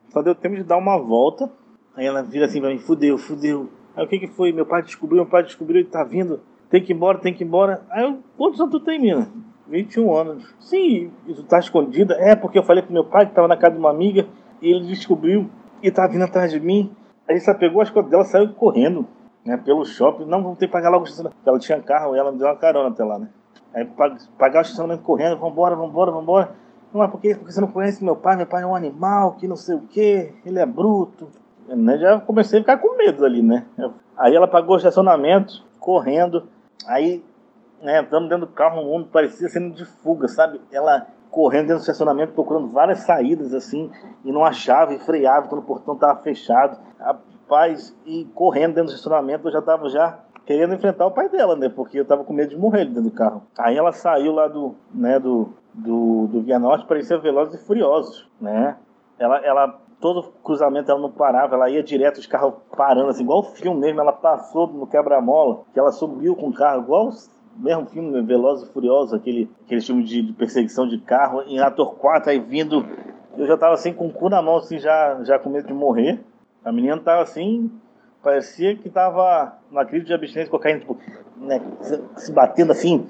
só deu tempo de dar uma volta. Aí ela vira assim pra mim, fudeu, fudeu. Aí o que que foi? Meu pai descobriu, meu pai descobriu, ele tá vindo. Tem que ir embora, tem que ir embora. Aí eu, quantos anos tu tem, mina? 21 anos. Sim, tu tá escondida? É, porque eu falei pro meu pai que tava na casa de uma amiga e ele descobriu e tá vindo atrás de mim. Aí só pegou as coisas dela saiu correndo, né, pelo shopping. Não, vamos ter que pagar logo. Ela tinha carro e ela me deu uma carona até lá, né? Aí pag- pagar o estacionamento correndo, vambora, vambora, vambora. Não, mas por? Porque você não conhece meu pai, meu pai é um animal, que não sei o quê, ele é bruto. Eu, né, já comecei a ficar com medo ali, né? Aí ela pagou o estacionamento, correndo. Aí, né, entramos dentro do carro, o mundo parecia sendo de fuga, sabe? Ela correndo dentro do estacionamento, procurando várias saídas, assim, e não achava, e freava quando o portão estava fechado. Rapaz, e correndo dentro do estacionamento, eu já tava já querendo enfrentar o pai dela, né? Porque eu tava com medo de morrer dentro do carro. Aí ela saiu lá do, né, do, do, do Via Norte, parecia Velozes e Furiosos, né? Ela, ela, todo cruzamento ela não parava, ela ia direto, os carros parando, assim, igual o filme mesmo, ela passou no quebra-mola, que ela subiu com o carro, igual mesmo filme, né, Velozes e Furiosos, aquele, aquele filme de, de perseguição de carro, em ator 4, aí vindo, eu já tava assim, com o cu na mão, assim, já, já com medo de morrer. A menina tava assim, parecia que tava numa crise de abstinência de cocaína, tipo, né, se, batendo assim.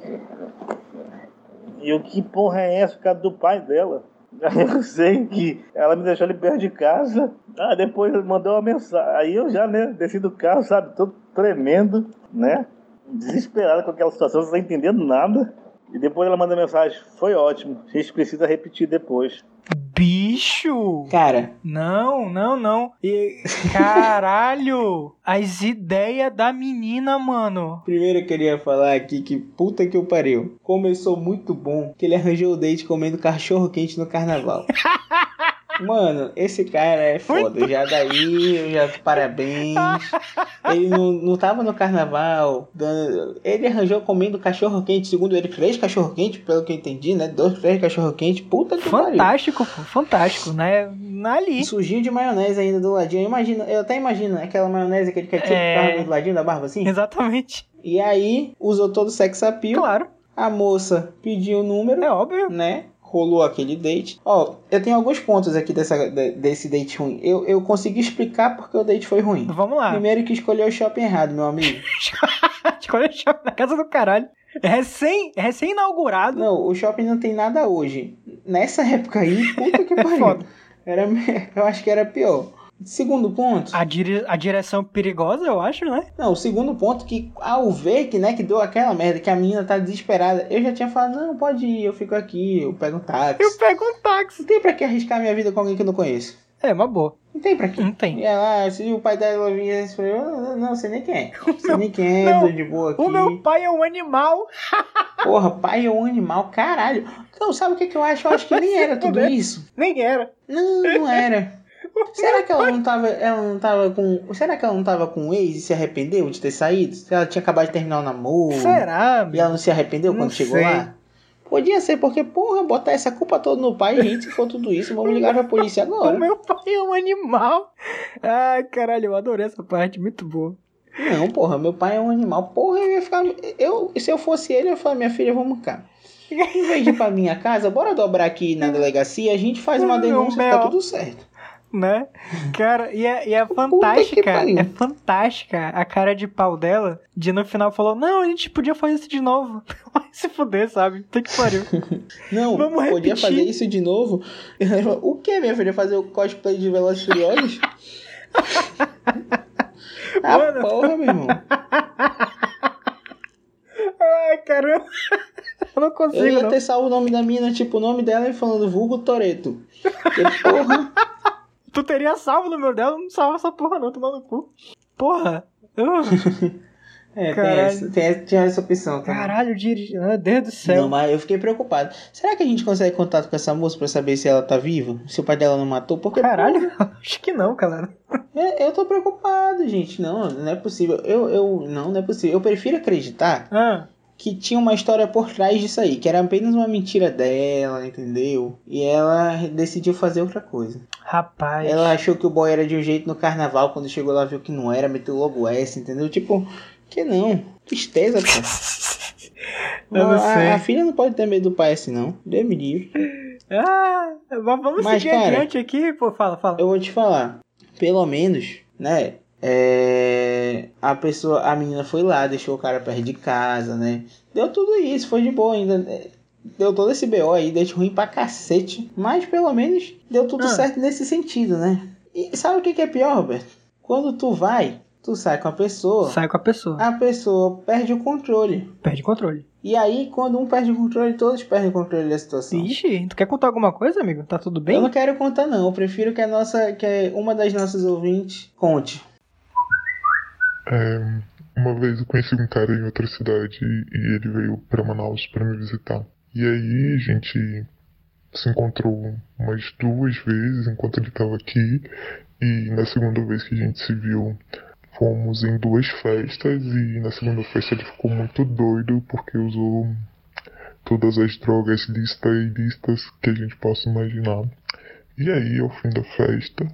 E o que porra é essa, cara, do pai dela? [laughs] Eu sei que ela me deixou ali perto de casa. Ah, depois mandou uma mensagem. Aí eu já, né, desci do carro, sabe, todo tremendo, né? Desesperado com aquela situação, sem entendendo nada. E depois ela manda mensagem: Foi ótimo, a gente precisa repetir depois. Bicho! Cara, Não, não, não. E, caralho! [laughs] As ideias da menina, mano. primeiro eu queria falar aqui que puta que eu pariu. Começou muito bom que ele arranjou o date comendo cachorro quente no carnaval. [laughs] Mano, esse cara é foda. Já daí, já parabéns. Ele não, não tava no carnaval. dando- Ele arranjou comendo cachorro quente. Segundo ele, três cachorro quente, pelo que eu entendi, né? Dois, três cachorro quente. Puta que pariu. Fantástico, pô, fantástico, né? Ali. Surgiu de maionese ainda do ladinho. Eu imagino, eu até imagino aquela maionese, aquele ketchup É. que tava do ladinho da barba assim. Exatamente. E aí, usou todo o sex appeal. Claro, A moça pediu o número, é óbvio. né? Rolou aquele date. Ó, eu tenho alguns pontos aqui dessa, de- desse date ruim. Eu, eu consegui explicar porque o date foi ruim. Vamos lá. Primeiro que escolheu o shopping errado, meu amigo. [laughs] Escolha o shopping na casa do caralho. Recém, recém-inaugurado. Não, o shopping não tem nada hoje. Nessa época aí, puta que [laughs] pariu. foda. Era, eu acho que era pior. Segundo ponto. A, dire- a direção perigosa, eu acho, né? Não, o segundo ponto que ao ver que, né, que deu aquela merda, que a menina tá desesperada, eu já tinha falado, não, pode ir, eu fico aqui, eu pego um táxi. Eu pego um táxi. Não tem pra que arriscar minha vida com alguém que eu não conheço. É, uma boa. Não tem pra quê. Não tem. E ela, se o pai dela vinha e "Ah, não, não, você nem quem é. [laughs] Você nem quem é, tô de boa aqui. O meu pai é um animal. [laughs] Porra, pai é um animal, caralho. Não, sabe o que, que eu acho? Eu acho que nem era tudo isso. Nem era. Não, não era. Será que ela não tava. Ela não tava com. Será que ela não tava com o ex e se arrependeu de ter saído? Se ela tinha acabado de terminar o namoro. Será? E ela não se arrependeu Não quando chegou sei. lá? Podia ser, porque, porra, botar essa culpa toda no pai, gente, se for tudo isso, vamos ligar pra polícia [laughs] O agora. meu pai é um animal. Ai, caralho, eu adorei essa parte, muito boa. Não, porra, meu pai é um animal. Porra, eu ia ficar. Eu, se eu fosse ele, eu ia falar, minha filha, vamos cá. Em vez de ir pra minha casa, bora dobrar aqui na [laughs] delegacia, a gente faz uma denúncia e tá tudo certo. Né? Cara, e é, e é que fantástica. É fantástica a cara de pau dela. De no final falou: Não, a gente podia fazer isso de novo. [laughs] Vai se fuder, sabe? Puta que pariu. [laughs] Não, Vamos podia repetir. fazer isso de novo. [laughs] O que, minha filha? Fazer o cosplay de Velozes Furiosos? ah, Mano. porra, meu irmão. Ai, caramba. Eu não consigo, Eu ia não. ter salvo o nome da mina, tipo, o nome dela e falando vulgo Toreto. E, porra, Tu teria salvo o número dela, eu não salva essa porra, não, tomando cu. Porra. Uh, [laughs] é, tem essa, tem, tinha essa opção, tá? caralho, dirige. Meu Deus do céu. Não, mas eu fiquei preocupado. Será que a gente consegue contato com essa moça pra saber se ela tá viva? Se o pai dela não matou? Porque, Caralho, [laughs] acho que não, cara. É, eu tô preocupado, gente. Não, não é possível. Eu, eu, não, não é possível. Eu prefiro acreditar Ah, que tinha uma história por trás disso aí, que era apenas uma mentira dela, entendeu? E ela decidiu fazer outra coisa. Rapaz. Ela achou que o boy era de um jeito no carnaval, quando chegou lá viu que não era, meteu logo S, entendeu? Tipo, que não. Tristeza, pô. [laughs] Eu não a, sei. a filha não pode ter medo do pai assim, não. Deus me livre. Ah, vamos Mas, seguir cara, adiante aqui, pô. Fala, fala. Eu vou te falar. Pelo menos, né? É, a pessoa, a menina foi lá, deixou o cara perto de casa, né? Deu tudo isso, foi de boa ainda. é, Deu todo esse BO aí, deu ruim pra cacete. Mas pelo menos deu tudo Ah. certo nesse sentido, né? E sabe o que que é pior, Roberto? Quando tu vai, tu sai com a pessoa, Sai com a pessoa. a pessoa perde o controle. Perde controle. E aí, quando um perde o controle, todos perdem o controle da situação. Ixi, tu quer contar alguma coisa, amigo? Tá tudo bem? Eu não quero contar não, eu prefiro que a nossa, que uma das nossas ouvintes conte. É, uma vez eu conheci um cara em outra cidade e ele veio pra Manaus pra me visitar. E aí a gente se encontrou umas duas vezes enquanto ele estava aqui. E na segunda vez que a gente se viu, fomos em duas festas. E na segunda festa ele ficou muito doido porque usou todas as drogas listas e listas que a gente possa imaginar. E aí, ao fim da festa,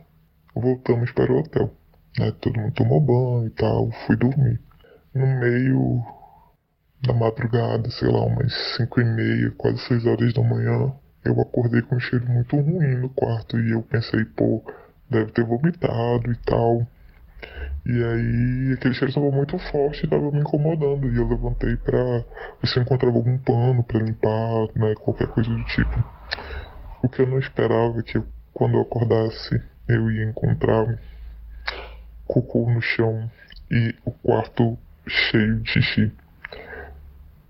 voltamos para o hotel né? Todo mundo tomou banho e tal, fui dormir. No meio da madrugada, sei lá, umas 5 e meia, quase 6 horas da manhã, eu acordei com um cheiro muito ruim no quarto e eu pensei, pô, deve ter vomitado e tal. E aí aquele cheiro estava muito forte e estava me incomodando. E eu levantei pra ver se eu encontrava algum pano pra limpar, né? Qualquer coisa do tipo. O que eu não esperava é que quando eu acordasse eu ia encontrar cocô no chão e o quarto cheio de xixi.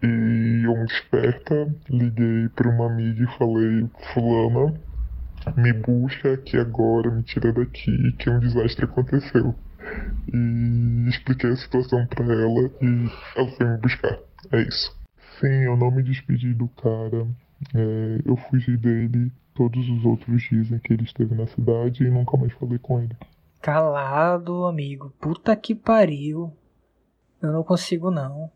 E eu esperta, liguei para uma amiga e falei, fulana, me busca aqui agora, me tira daqui, que um desastre aconteceu. E expliquei a situação para ela e ela foi me buscar. É isso. Sim, eu não me despedi do cara. É, eu fugi dele. Todos os outros dizem que ele esteve na cidade e nunca mais falei com ele. Calado, amigo. Puta que pariu. Eu não consigo não.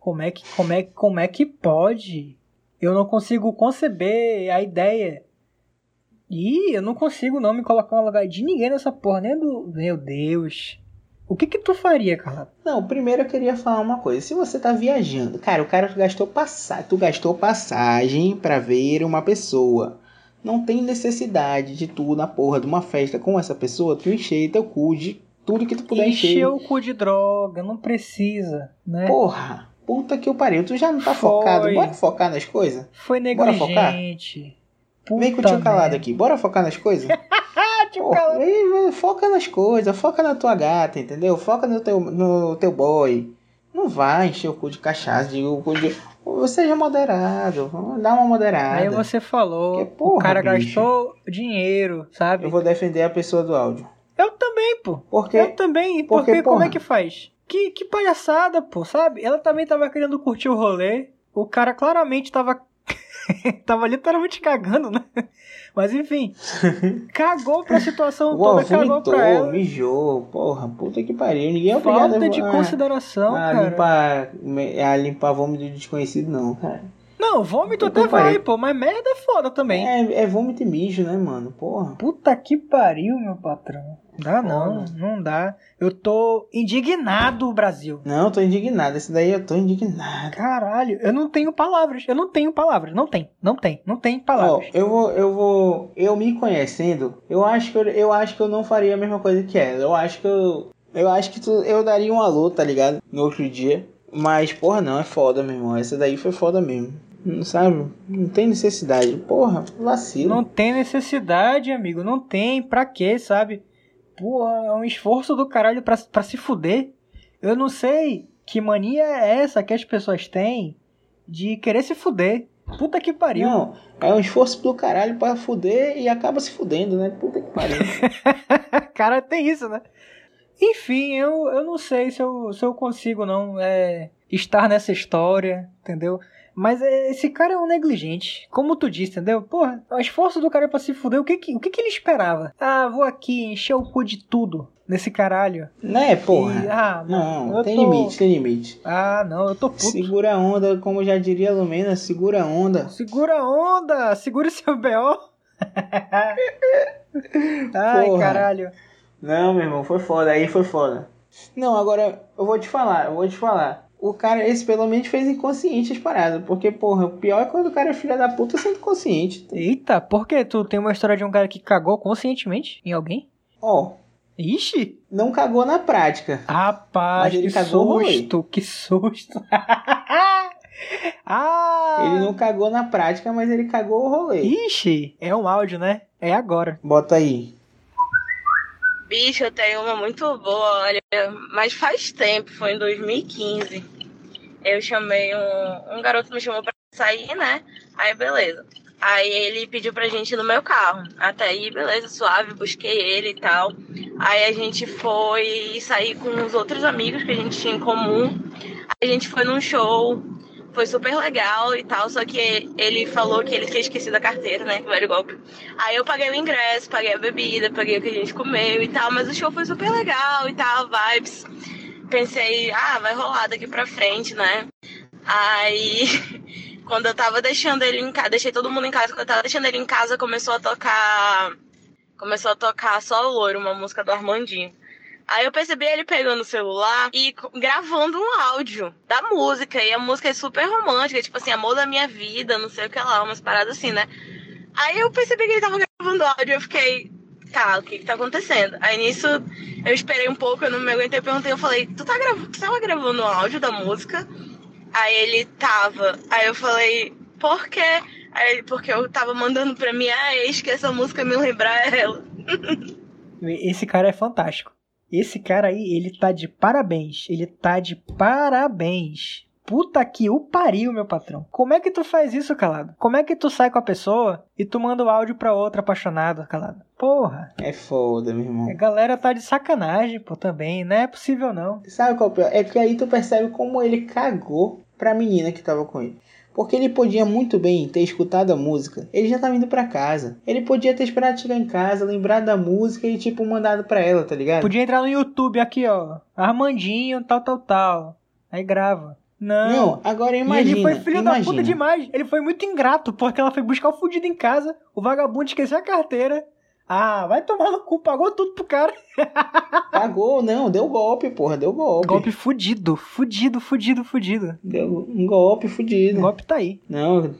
Como é que como é como é que pode? Eu não consigo conceber a ideia. Ih, eu não consigo não me colocar no lugar de ninguém nessa porra, nem do meu Deus. O que que tu faria, Calado? Não, primeiro eu queria falar uma coisa. Se você tá viajando, cara, o cara gastou passagem, tu gastou passagem pra ver uma pessoa. Não tem necessidade de tu na porra de uma festa com essa pessoa, tu encher teu cu de tudo que tu puder encher. Encheu o cu de droga, não precisa, né? Porra, puta que o pariu. Tu já não tá Foi. focado? Bora focar nas coisas? Foi Bora focar? negligente. Vem com o tio calado aqui. Bora focar nas coisas? [laughs] Porra, foca nas coisas, foca na tua gata, entendeu? Foca no teu, no teu boy. Não vai encher o cu de cachaça, diga o cu de. Seja moderado, dá uma moderada. Aí você falou, porra, o cara bicho. gastou dinheiro, sabe? Eu vou defender a pessoa do áudio. Eu também, pô. Porque. Eu também, porque, porque, como é que faz? Que, que palhaçada, pô, sabe? Ela também tava querendo curtir o rolê. O cara claramente tava. [laughs] tava literalmente cagando, né? Mas enfim. [laughs] cagou pra situação toda, cagou vomitou, pra ela. mijou. Porra, puta que pariu. Ninguém é Falta de a, consideração, a, cara. limpar, a limpar vômito de desconhecido, não, cara. Não, vômito até vai, pô, mas merda é foda também. É, é vômito e mijo, né, mano? Porra. Puta que pariu, meu patrão. Dá não, não dá. Eu tô indignado, Brasil. Não, eu tô indignado. Esse daí eu tô indignado. Caralho, eu não tenho palavras. Eu não tenho palavras. Não tem, não tem, não tem Ó, palavras. eu vou, eu vou, eu me conhecendo, eu acho que eu, eu acho que eu não faria a mesma coisa que ela. Eu acho que eu, eu acho que tu, eu daria um alô, tá ligado? No outro dia. Mas porra, não é foda, meu irmão. Essa daí foi foda mesmo. Não sabe? Não tem necessidade. Porra, vacilo. Não tem necessidade, amigo. Não tem. Pra quê, sabe? Porra, é um esforço do caralho pra, pra se fuder. Eu não sei que mania é essa que as pessoas têm de querer se fuder. Puta que pariu. Não, é um esforço do caralho pra fuder e acaba se fudendo, né? Puta que pariu. [laughs] Cara, tem isso, né? Enfim, eu, eu não sei se eu, se eu consigo não é, estar nessa história, entendeu? Mas é, esse cara é um negligente. Como tu disse, entendeu? Porra, o esforço do cara é pra se fuder. O que que, o que que ele esperava? Ah, vou aqui encher o cu de tudo nesse caralho. Né, porra? E, ah, Não, eu tem tô- limite, tem limite. Ah, não, eu tô puto. Segura a onda, como já diria a Lumena, segura a onda. Segura a onda! Segura seu B.O. [laughs] Ai, Porra. caralho. Não, meu irmão, foi foda, aí foi foda. Não, agora eu vou te falar, eu vou te falar. O cara, esse pelo menos fez inconsciente as paradas. Porque, porra, o pior é quando o cara é filha da puta sendo consciente. Eita, por que? Tu tem uma história de um cara que cagou conscientemente em alguém? Ó, Ixi! não cagou na prática. Rapaz, Mas ele que cagou susto, que susto. [laughs] ah! Ele não cagou na prática, mas ele cagou o rolê. Ixi, é um áudio, né? É agora. Bota aí. Bicho, eu tenho uma muito boa, olha, mas faz tempo, foi em 2015. Eu chamei um, um garoto me chamou pra sair, né? Aí beleza. Aí ele pediu pra gente ir no meu carro. Até aí, beleza, suave, busquei ele e tal. Aí a gente foi sair com os outros amigos que a gente tinha em comum. A gente foi num show, foi super legal e tal, só que ele falou que ele tinha esquecido a carteira, né? Que velho golpe. Aí eu paguei o ingresso, paguei a bebida, paguei o que a gente comeu e tal, mas o show foi super legal e tal, vibes. Pensei, ah, vai rolar daqui pra frente, né? Aí, [laughs] quando eu tava deixando ele em casa, deixei todo mundo em casa, quando eu tava deixando ele em casa, começou a tocar. Começou a tocar só o loiro, uma música do Armandinho. Aí eu percebi ele pegando o celular e gravando um áudio da música. E a música é super romântica, tipo assim, amor da minha vida, não sei o que lá, umas paradas assim, né? Aí eu percebi que ele tava gravando áudio eu fiquei, tá, o que que tá acontecendo? Aí nisso eu esperei um pouco, eu não me aguentei, eu perguntei, eu falei, tu, tá grav tu tava gravando o áudio da música? Aí ele tava. Aí eu falei, por quê? Aí ele, porque eu tava mandando pra minha ex que essa música me lembrar ela. [laughs] Esse cara é fantástico. Esse cara aí, ele tá de parabéns. Ele tá de parabéns. Puta que o pariu, meu patrão. Como é que tu faz isso, calado? Como é que tu sai com a pessoa e tu manda o áudio pra outra apaixonada, calado? Porra, É foda, meu irmão. a galera tá de sacanagem, pô, também. Não é possível, não. Sabe qual é o pior? É que aí tu percebe como ele cagou pra menina que tava com ele. Porque ele podia muito bem ter escutado a música. Ele já tava indo pra casa. Ele podia ter esperado chegar em casa, lembrado da música e, tipo, mandado pra ela, tá ligado? Podia entrar no YouTube aqui, ó. Armandinho, tal, tal, tal. Aí grava. Não. Não, agora E imagina. ele foi filho da imagina. puta demais. Ele foi muito ingrato, porque ela foi buscar o fudido em casa. O vagabundo esqueceu a carteira. Ah, vai tomar no cu, pagou tudo pro cara. [laughs] Pagou, não, deu golpe, porra, deu golpe. Golpe fudido, fudido, fudido, fudido. Deu um golpe O fudido. golpe tá aí. Não,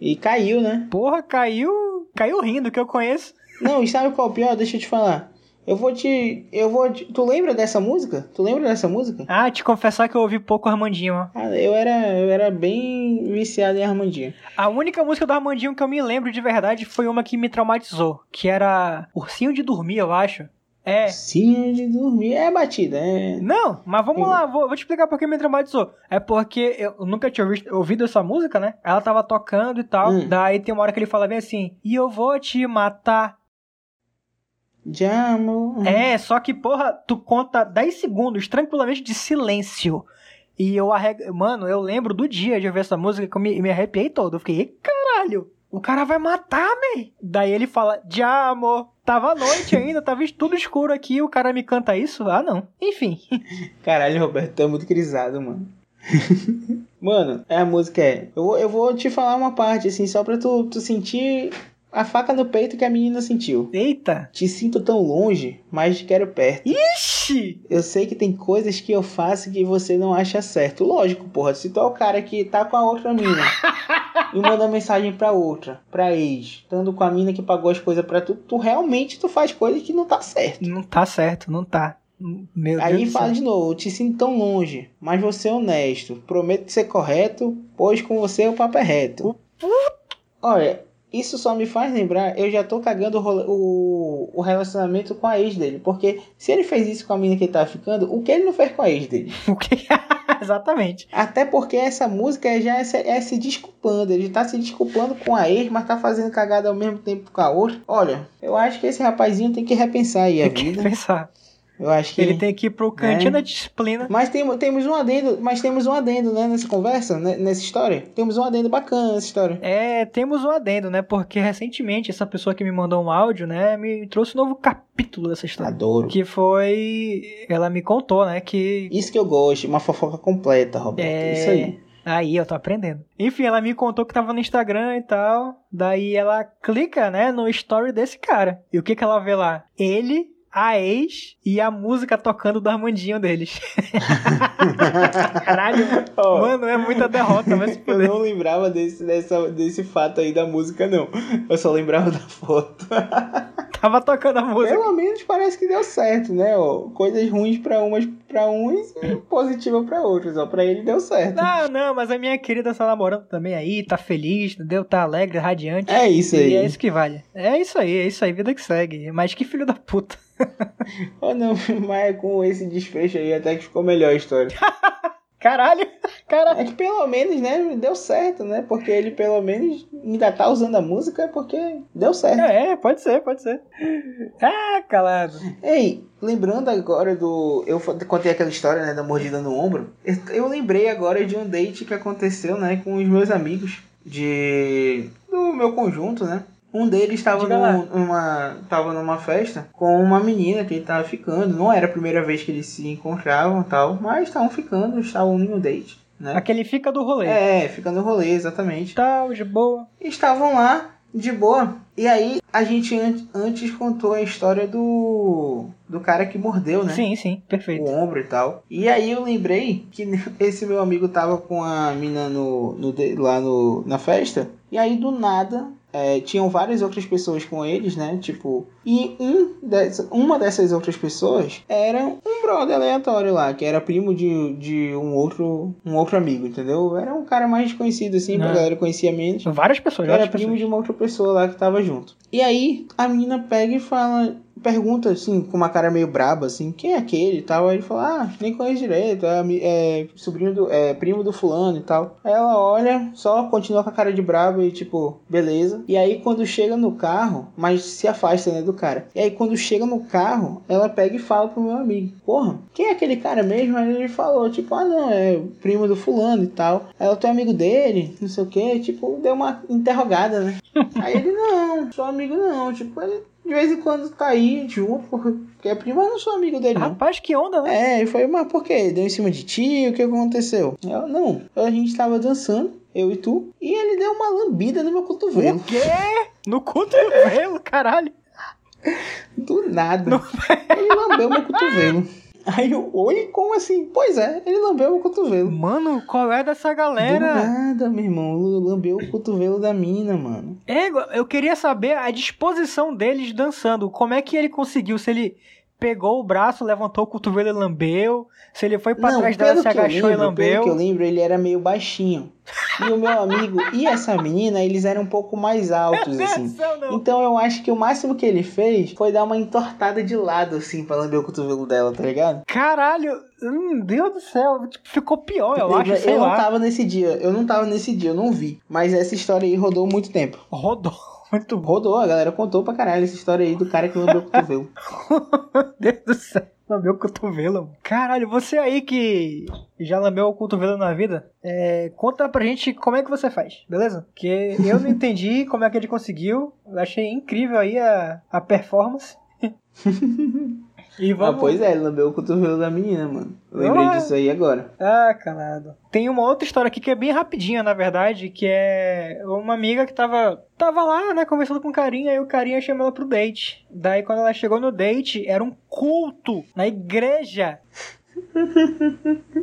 e caiu, né? Porra, caiu. Caiu rindo, que eu conheço. Não, e sabe qual é o pior? Deixa eu te falar. Eu vou te. Eu vou te. Tu lembra dessa música? Tu lembra dessa música? Ah, te confessar que eu ouvi pouco Armandinho, ó. Ah, eu era, eu era bem viciado em Armandinho. A única música do Armandinho que eu me lembro de verdade foi uma que me traumatizou. Que era Ursinho de Dormir, eu acho. É. Sim, de dormir. É batida, é. Não, mas vamos Sim. lá, vou, vou te explicar por que me traumatizou. É porque eu nunca tinha ouvido, ouvido essa música, né? Ela tava tocando e tal. Hum. Daí tem uma hora que ele fala bem assim: E eu vou te matar. De amor. É, só que, porra, tu conta 10 segundos tranquilamente de silêncio. E eu arrego. Mano, eu lembro do dia de ouvir essa música que eu me, me arrepiei todo. Eu fiquei, "Ih, caralho, o cara vai matar, man. Daí ele fala, de amor. Tava à noite ainda, tava tudo escuro aqui, o cara me canta isso? Ah, não. Enfim. [laughs] Caralho, Roberto, é muito crisado, mano. [laughs] mano, é a música é. Eu vou, eu vou te falar uma parte, assim, só pra tu, tu sentir a faca no peito que a menina sentiu. Eita. Te sinto tão longe, mas te quero perto. Ixi! Eu sei que tem coisas que eu faço que você não acha certo. Lógico, porra. Se tu é o cara que tá com a outra mina [laughs] e manda mensagem pra outra, pra ex, estando com a mina que pagou as coisas pra tu, tu realmente tu faz coisas que não tá certo. Não tá certo, não tá. Meu Aí Deus fala de novo, eu te sinto tão longe, mas você é honesto. Prometo ser correto, pois com você o papo é reto. Olha, isso só me faz lembrar, eu já tô cagando o, o, relacionamento com a ex dele. Porque se ele fez isso com a mina que ele tava ficando, o que ele não fez com a ex dele? [laughs] O que? [laughs] Exatamente. Até porque essa música já é se, é se desculpando. Ele tá se desculpando com a ex, mas tá fazendo cagada ao mesmo tempo com a outra. Olha, eu acho que esse rapazinho tem que repensar aí a Tem que vida. pensar. Eu acho que. Ele tem que ir pro cantinho É. da disciplina. Mas tem, temos um adendo, mas temos um adendo, né, nessa conversa, né, nessa história. Temos um adendo bacana nessa história. É, temos um adendo, né? Porque recentemente essa pessoa que me mandou um áudio, né, me trouxe um novo capítulo dessa história. Adoro. Que foi. Ela me contou, né? Que. Isso que eu gosto, uma fofoca completa, Roberto. É. Isso aí. Aí, eu tô aprendendo. Enfim, ela me contou que tava no Instagram e tal. Daí ela clica, né, no story desse cara. E o que que ela vê lá? Ele, a ex e a música tocando do Armandinho deles. [laughs] Caralho, Ó, mano, é muita derrota, se Eu não lembrava desse, dessa, desse fato aí da música, não. Eu só lembrava da foto. [laughs] Tava tocando a música. Pelo menos parece que deu certo, né? Ó, coisas ruins pra umas pra uns e positiva pra outros. Ó, pra ele deu certo. Não, não, mas a minha querida tá namorando também aí, tá feliz, entendeu? Tá alegre, radiante. É isso aí. E é isso que vale. É isso aí, é isso aí, vida que segue. Mas que filho da puta. [laughs] Oh, não, mas com esse desfecho aí até que ficou melhor a história. [laughs] Caralho, [laughs] caralho. É que pelo menos, né, deu certo, né? Porque ele pelo menos ainda tá usando a música porque deu certo. É, pode ser, pode ser. Ah, calado. Ei, lembrando agora do. Eu contei aquela história, né, da mordida no ombro. Eu, eu lembrei agora de um date que aconteceu, né, com os meus amigos de. do meu conjunto, né? Um deles estava num- numa, tava numa festa com uma menina que ele tava ficando. Não era a primeira vez que eles se encontravam e tal, mas estavam ficando, estavam no date, né? Aquele fica do rolê. É, ficando no rolê, exatamente. Tal, de boa. estavam lá de boa. E aí a gente an- antes contou a história do do cara que mordeu, né? Sim, sim, perfeito. O ombro e tal. E aí eu lembrei que [laughs] esse meu amigo tava com a mina no, no lá no, na festa. E aí do nada é, tinham várias outras pessoas com eles, né? Tipo, e um dessa, uma dessas outras pessoas era um brother aleatório lá, que era primo de, de um outro um outro amigo, entendeu? Era um cara mais desconhecido assim, a Ah. galera conhecia menos. Várias pessoas, Era várias primo pessoas. de uma outra pessoa lá que tava junto. E aí a menina pega e fala, pergunta assim, com uma cara meio braba, assim, quem é aquele e tal. Aí ele fala, ah, nem conheço direito, é, é sobrinho do. é primo do fulano e tal. Aí ela olha, só continua com a cara de braba e tipo, beleza. E aí quando chega no carro, mas se afasta, né, do cara. E aí quando chega no carro, ela pega e fala pro meu amigo, porra, quem é aquele cara mesmo? Aí ele falou, tipo, ah não, é primo do fulano e tal. Aí eu tô amigo dele, não sei o que, tipo, deu uma interrogada, né? [laughs] Aí ele, não, sou amigo não, tipo, ele de vez em quando tá aí junto, porque é primo, mas não sou amigo dele não. Rapaz, que onda, né? É, e foi, mas por quê? Deu em cima de ti? O que aconteceu? Eu, não, a gente tava dançando, eu e tu, e ele deu uma lambida no meu cotovelo. O quê? No cotovelo, caralho. Do nada. Ele lambeu meu cotovelo. [laughs] [laughs] Aí eu, oi, como assim? Pois é, ele lambeu meu cotovelo. Mano, qual é dessa Do galera? nada, meu irmão. Lambeu o cotovelo da mina, mano. É, eu queria saber a disposição deles dançando. Como é que ele conseguiu? Se ele pegou o braço, levantou o cotovelo e lambeu. Se ele foi Não, trás dela, se eu agachou e lembro, Pelo que eu lambeu. lembro, ele era meio baixinho. E o meu amigo e essa menina, eles eram um pouco mais altos, [laughs] assim. Então eu acho que o máximo que ele fez foi dar uma entortada de lado, assim, pra lamber o cotovelo dela, tá ligado? Caralho, meu Deus do céu, tipo, ficou pior, eu acho, sei eu não lá. tava nesse dia, eu não tava nesse dia, eu não vi. Mas essa história aí rodou muito tempo. Rodou muito bom. Rodou, a galera contou pra caralho essa história aí do cara que lambeu o cotovelo. [laughs] Meu Deus do céu. Lambeu o cotovelo. Caralho, você aí que já lambeu o cotovelo na vida, é, conta pra gente como é que você faz, beleza? Porque eu não entendi [laughs] como é que ele conseguiu. Eu achei incrível aí a, a performance. [laughs] e Ah, vamos. pois é, ele lambeu o cotovelo da menina, mano. Eu lembrei Ah. disso aí agora. Ah, calado. Tem uma outra história aqui que é bem rapidinha, na verdade, que é uma amiga que tava, tava lá, né, conversando com o carinha, e o carinha chamou ela pro date. Daí, quando ela chegou no date, era um culto na igreja.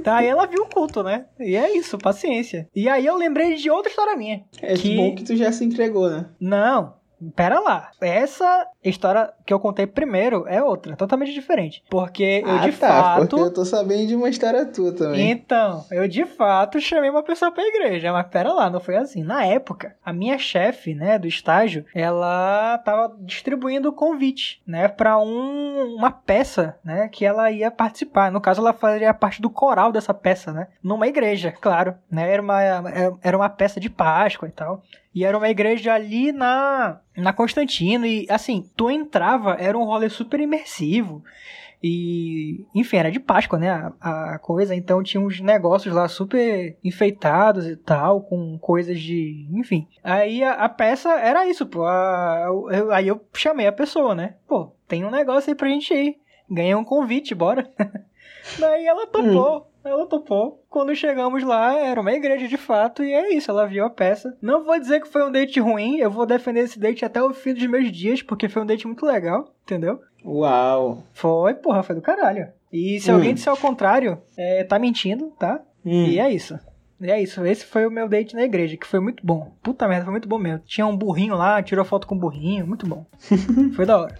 Daí ela viu o culto, né? E é isso, paciência. E aí eu lembrei de outra história minha. É Que- bom que tu já se entregou, né? Não, pera lá. Essa história que eu contei primeiro é outra, totalmente diferente. Porque eu ah, de tá, fato. porque eu tô sabendo de uma história tua também. Então, eu de fato chamei uma pessoa pra igreja, mas pera lá, não foi assim. Na época, a minha chefe, né, do estágio, ela tava distribuindo o convite, né, pra um, uma peça, né, que ela ia participar. No caso, ela fazia parte do coral dessa peça, né, numa igreja, claro, né, era uma, era uma peça de Páscoa e tal. E era uma igreja ali na, na Constantino. E assim, tu entrava, era um rolê super imersivo. E, enfim, era de Páscoa, né? A, a coisa. Então tinha uns negócios lá super enfeitados e tal, com coisas de. Enfim. Aí a, a peça era isso, pô. A- eu- aí eu chamei a pessoa, né? Pô, tem um negócio aí pra gente ir. Ganhei um convite, bora. [laughs] Daí ela topou. Ela topou. Quando chegamos lá, era uma igreja de fato, e é isso, ela viu a peça. Não vou dizer que foi um date ruim, eu vou defender esse date até o fim dos meus dias, porque foi um date muito legal, entendeu? Uau. Foi, porra, foi do caralho. E se Hum. alguém disser o contrário, é, tá mentindo, tá? Hum. E é isso. E é isso. Esse foi o meu date na igreja, que foi muito bom. Puta merda, foi muito bom mesmo. Tinha um burrinho lá, tirou foto com o burrinho, muito bom. [laughs] foi da hora.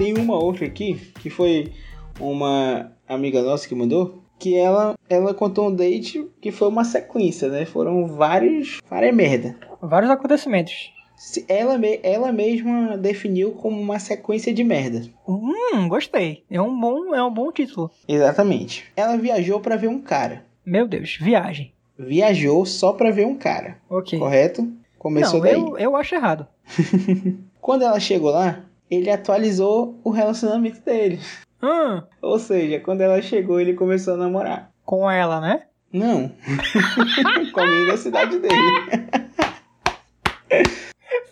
Tenho uma outra aqui, que foi uma amiga nossa que mandou, que ela, ela contou um date que foi uma sequência, né? Foram vários, várias merda. Vários acontecimentos. Se- Ela, me- ela mesma definiu como uma sequência de merda. Hum, gostei. É um bom, é um bom título. Exatamente. Ela viajou pra ver um cara. Meu Deus, viagem. Viajou só pra ver um cara, Ok. correto? Começou Não, daí. eu, eu acho errado. [laughs] Quando ela chegou lá, ele atualizou o relacionamento dele. Hum, Ou seja, quando ela chegou, ele começou a namorar. com ela, né? Não. [laughs] Com da cidade dele.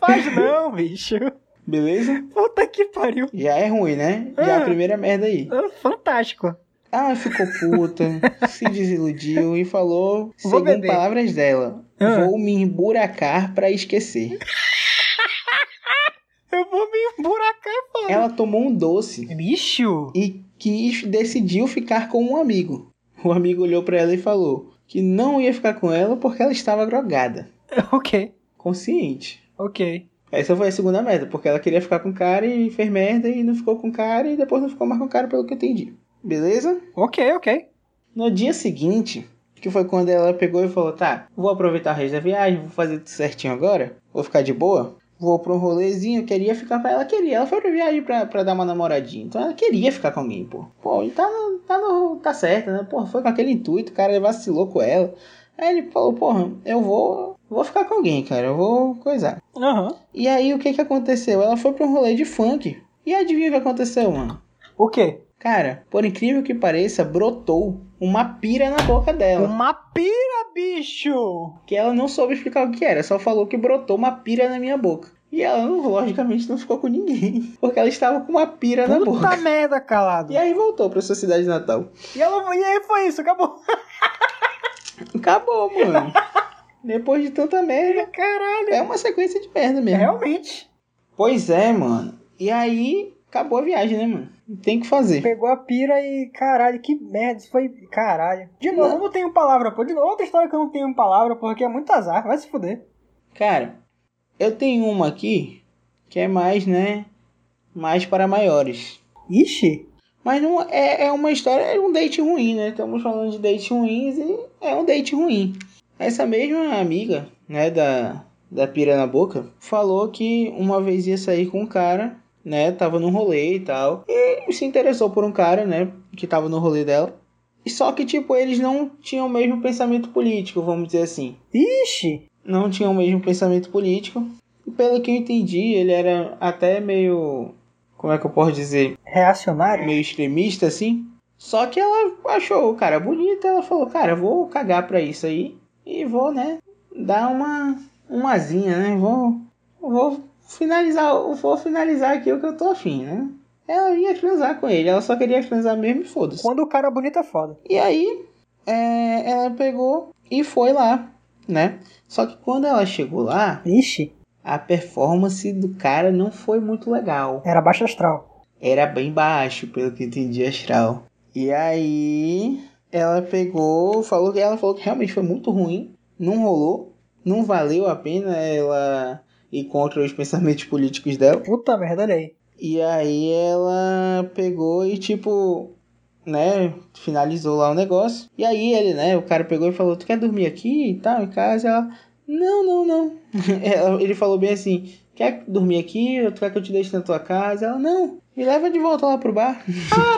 Faz não, bicho. Beleza? Puta que pariu. Já é ruim, né? Já é a Ah. primeira merda aí. É Fantástico. Ah, ficou puta, [laughs] se desiludiu e falou, Vou segundo beber. palavras dela, Ah. vou me emburacar pra esquecer. Eu vou me emburacar, pô. Ela tomou um doce Bicho. e quis, decidiu ficar com um amigo. O amigo olhou pra ela e falou que não ia ficar com ela porque ela estava drogada, [laughs] Ok, consciente. ok. Essa foi a segunda merda, porque ela queria ficar com o cara e fez merda e não ficou com o cara e depois não ficou mais com o cara, pelo que eu entendi. Beleza? Ok, ok. No dia seguinte, que foi quando ela pegou e falou: Tá, vou aproveitar o resto da viagem, vou fazer tudo certinho agora, vou ficar de boa, vou pra um rolezinho. Queria ficar com ela, queria. Ela foi pra viagem pra, pra dar uma namoradinha, então ela queria ficar com alguém, pô. Pô, e tá, no, tá, no, tá certo, né? Pô, foi com aquele intuito, o cara vacilou com ela. Aí ele falou: Porra, eu vou, vou ficar com alguém, cara, eu vou coisar. Aham. E aí o que que aconteceu? Ela foi pra um rolê de funk. E adivinha o que aconteceu, mano? O quê? Cara, por incrível que pareça, brotou uma pira na boca dela. Uma pira, bicho! Que ela não soube explicar o que era, só falou que brotou uma pira na minha boca. E ela, logicamente, não ficou com ninguém. [laughs] Porque ela estava com uma pira na Puta boca. merda, calado. E aí voltou pra sua cidade natal. E, ela, e aí foi isso, acabou. Acabou, mano. Depois de tanta merda. Caralho. É uma sequência de merda mesmo. Realmente. Pois é, mano. E aí, acabou a viagem, né, mano? Tem que fazer. Pegou a pira e. Caralho, que merda. Isso foi. Caralho. De novo, eu não tenho palavra, pô. De novo, outra história que eu não tenho palavra, porque é muito azar. Vai se fuder. Cara, eu tenho uma aqui que é mais, né? Mais para maiores. Ixi. Mas não é, é uma história, é um date ruim, né? Estamos falando de dates ruins e é um date ruim. Essa mesma amiga, né, da, da pira na boca, falou que uma vez ia sair com um cara, né? Tava num rolê e tal. E se interessou por um cara, né? Que tava no rolê dela. E só que, tipo, eles não tinham o mesmo pensamento político, vamos dizer assim. Ixi. Não tinham o mesmo pensamento político. E pelo que eu entendi, ele era até meio. Como é que eu posso dizer? Reacionário? meio extremista assim. Só que ela achou o cara bonito, ela falou, cara, vou cagar pra isso aí e vou, né, dar uma umazinha, né? Vou vou finalizar, vou finalizar aqui o que eu tô afim, né? Ela ia transar com ele, ela só queria transar mesmo e foda-se. Quando o cara bonito é foda. E aí, é, ela pegou e foi lá, né? Só que quando ela chegou lá, Ixi. a performance do cara não foi muito legal. Era baixo astral. era bem baixo, pelo que eu entendi, astral. E aí ela pegou, falou que ela falou que realmente foi muito ruim, não rolou, não valeu a pena ela ir contra os pensamentos [laughs] políticos dela. Puta merda, olha aí. E aí ela pegou e tipo, né, finalizou lá o negócio. E aí ele, né, o cara pegou e falou: "Tu quer dormir aqui e tal, em casa?" Ela: "Não, não, não". [laughs] Ela- ele falou bem assim: "Quer dormir aqui? Ou tu quer que eu te deixe na tua casa?" Ela: "Não, me leva de volta lá pro bar. que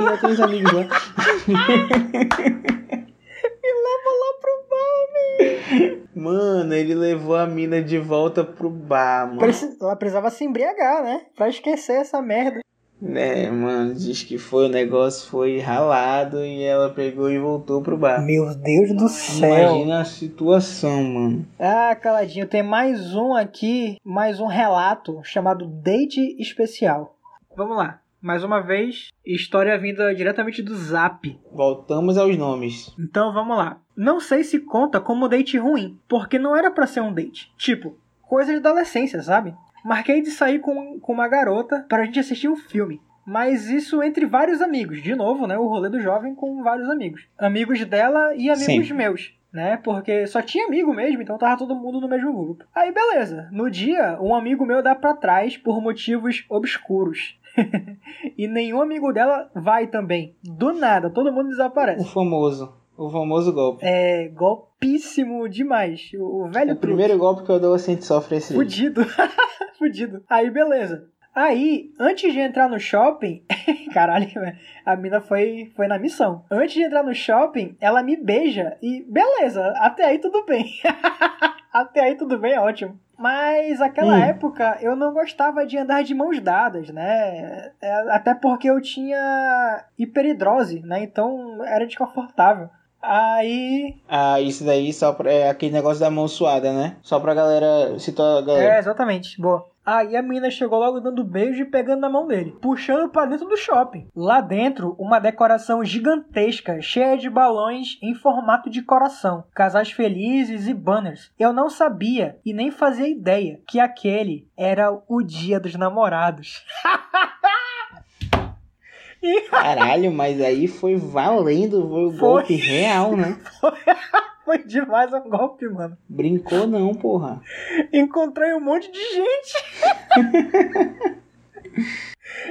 já tem amigos lá." [laughs] Me leva lá pro bar, Mano, ele levou a mina de volta pro bar, mano. Preci- Ela precisava se embriagar, né? Pra esquecer essa merda. É, mano, diz que foi, o negócio foi ralado e ela pegou e voltou pro bar. Meu Deus do céu. Imagina a situação, mano. Ah, caladinho, tem mais um aqui, mais um relato chamado Date Especial. Vamos lá. Mais uma vez, história vinda diretamente do Zap. Voltamos aos nomes. Então vamos lá. Não sei se conta como date ruim, porque não era pra ser um date. Tipo, coisa de adolescência, sabe? Marquei de sair com, com uma garota pra gente assistir um filme. Mas isso entre vários amigos. De novo, né? O rolê do jovem com vários amigos. Amigos dela e amigos Sempre. meus. Né? Porque só tinha amigo mesmo, então tava todo mundo no mesmo grupo. Aí beleza. No dia, um amigo meu dá pra trás por motivos obscuros. [laughs] e nenhum amigo dela vai também. Do nada, todo mundo desaparece. O famoso. O famoso golpe. É golpíssimo demais. O, o velho o primeiro golpe que o adolescente sofre é esse. Fudido. [laughs] Fudido. Aí, beleza. Aí, antes de entrar no shopping, [laughs] caralho, a mina foi, foi na missão. Antes de entrar no shopping, ela me beija e beleza, até aí tudo bem. até aí tudo bem, é ótimo. Mas aquela Hum. época eu não gostava de andar de mãos dadas, né? É, Até porque eu tinha hiperidrose, né? Então era desconfortável. Aí Ah, isso daí só pra, é aquele negócio da mão suada, né? Só pra galera. Citou a galera. É, exatamente. Boa. Aí a menina chegou logo dando beijo e pegando na mão dele, puxando pra dentro do shopping. Lá dentro, uma decoração gigantesca, cheia de balões em formato de coração, casais felizes e banners. Eu não sabia e nem fazia ideia que aquele era o dia dos namorados. [laughs] Caralho, mas aí foi valendo, foi o Foi. golpe real, né? [laughs] Foi demais um golpe, mano. Brincou não, porra. Encontrei um monte de gente. [laughs]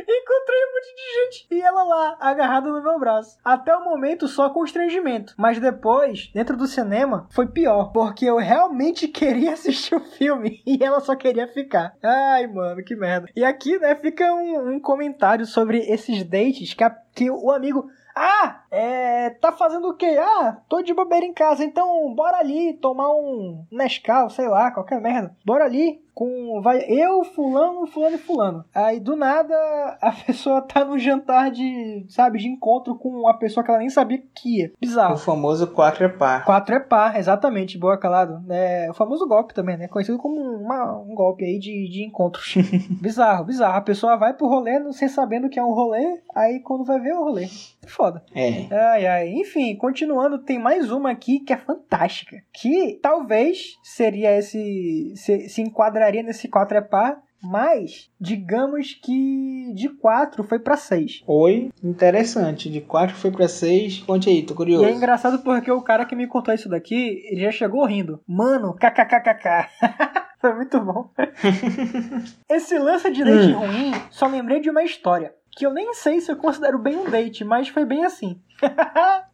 Encontrei um monte de gente. E ela lá, agarrada no meu braço. Até o momento, só constrangimento. Mas depois, dentro do cinema, foi pior. Porque eu realmente [laughs] queria assistir o filme. E ela só queria ficar. Ai, mano, que merda. E aqui, né, fica um, um comentário sobre esses dates que, a- que o amigo. Ah, é. Tá fazendo o quê? Ah, tô de bobeira em casa, então bora ali tomar um Nescau, sei lá, qualquer merda. Bora ali com. Vai eu, fulano, fulano e fulano. Aí do nada [laughs] a pessoa tá num jantar de. Sabe, de encontro com uma pessoa que ela nem sabia que ia. O Bizarro. famoso quatro é par. Quatro é par, exatamente, boa calado. É o famoso golpe também, né? Conhecido como uma- um golpe aí de, de encontros. [laughs] bizarro, bizarro. A pessoa vai pro rolê não- sem sabendo que é um rolê, aí quando vai ver é o rolê. Foda. É. Ai, ai. Enfim, continuando, tem mais uma aqui que é fantástica. Que talvez seria esse. Se, se enquadraria nesse 4 é par. Mas, digamos que de 4 foi pra 6. Oi, interessante. De 4 foi pra 6. Conte aí, tô curioso. E é engraçado porque o cara que me contou isso daqui, ele já chegou rindo. Mano, kkkk. [laughs] Foi muito bom. [laughs] Esse lance de date Hum. ruim, só lembrei de uma história. Que eu nem sei se eu considero bem um date, mas foi bem assim. [laughs]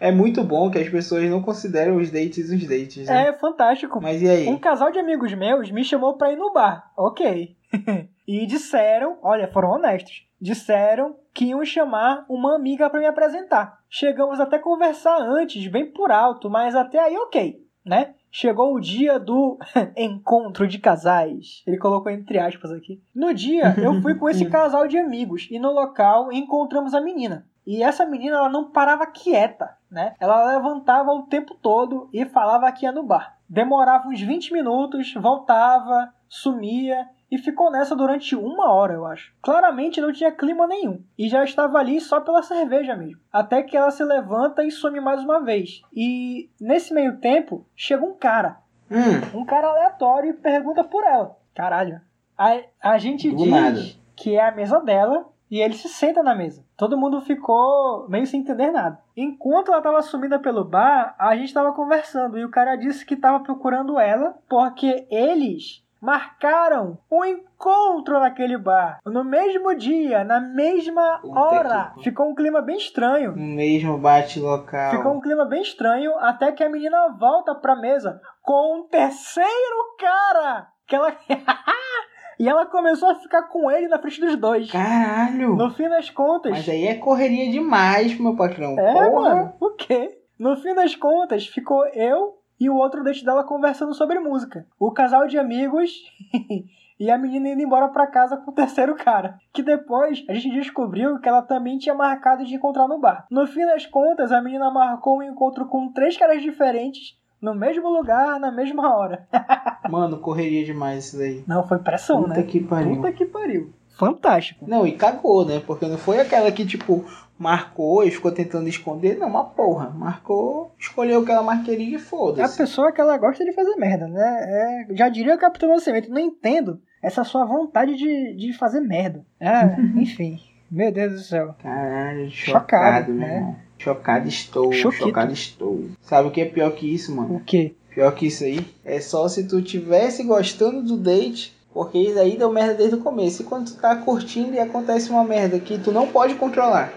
É muito bom que as pessoas não consideram os dates os dates, né? É fantástico. Mas e aí? Um casal de amigos meus me chamou pra ir no bar. Ok. [laughs] e disseram, olha, foram honestos. Disseram que iam chamar uma amiga pra me apresentar. Chegamos até a conversar antes, bem por alto, mas até aí ok, né? Chegou o dia do [laughs] encontro de casais. Ele colocou entre aspas aqui. No dia, eu fui com esse [laughs] casal de amigos e no local encontramos a menina. E essa menina ela não parava quieta, né? Ela levantava o tempo todo e falava que ia no bar. Demorava uns 20 minutos, voltava, sumia e ficou nessa durante uma hora, eu acho. Claramente não tinha clima nenhum e já estava ali só pela cerveja mesmo. Até que ela se levanta e some mais uma vez. E nesse meio tempo chega um cara, Hum, um cara aleatório e pergunta por ela. Caralho. A, a gente Do diz nada. que é a mesa dela e ele se senta na mesa. Todo mundo ficou meio sem entender nada. Enquanto ela estava sumida pelo bar, a gente estava conversando e o cara disse que estava procurando ela porque eles marcaram um encontro naquele bar. No mesmo dia, na mesma Puta hora. que- Ficou um clima bem estranho. no mesmo bate local. Ficou um clima bem estranho até que a menina volta pra mesa com um terceiro cara. Que ela... [laughs] e ela começou a ficar com ele na frente dos dois. Caralho! No fim das contas. Mas aí é correria demais, meu patrão. É, Porra. mano, o quê? No fim das contas, ficou eu e o outro date dela conversando sobre música. O casal de amigos [laughs] e a menina indo embora pra casa com o terceiro cara. Que depois a gente descobriu que ela também tinha marcado de encontrar no bar. No fim das contas, a menina marcou um encontro com três caras diferentes no mesmo lugar, na mesma hora. [laughs] Mano, correria demais isso daí. Não, foi pressão, Puta né? que pariu. Puta que pariu. Fantástico. Não, e cagou, né? Porque não foi aquela que, tipo, marcou e ficou tentando esconder. Não, uma porra. Marcou, escolheu o que ela mais queria e É a foda-se. pessoa que ela gosta de fazer merda, né? É, já diria o Capitão Nascimento, não entendo essa sua vontade de, de fazer merda. Ah, enfim. Meu Deus do céu. Caralho, Chocado, chocado, né? Chocado estou, Choquito. chocado estou. Sabe o que é pior que isso, mano? O quê? Pior que isso aí é só se tu tivesse gostando do date, porque isso aí deu merda desde o começo. E quando tu tá curtindo e acontece uma merda que tu não pode controlar,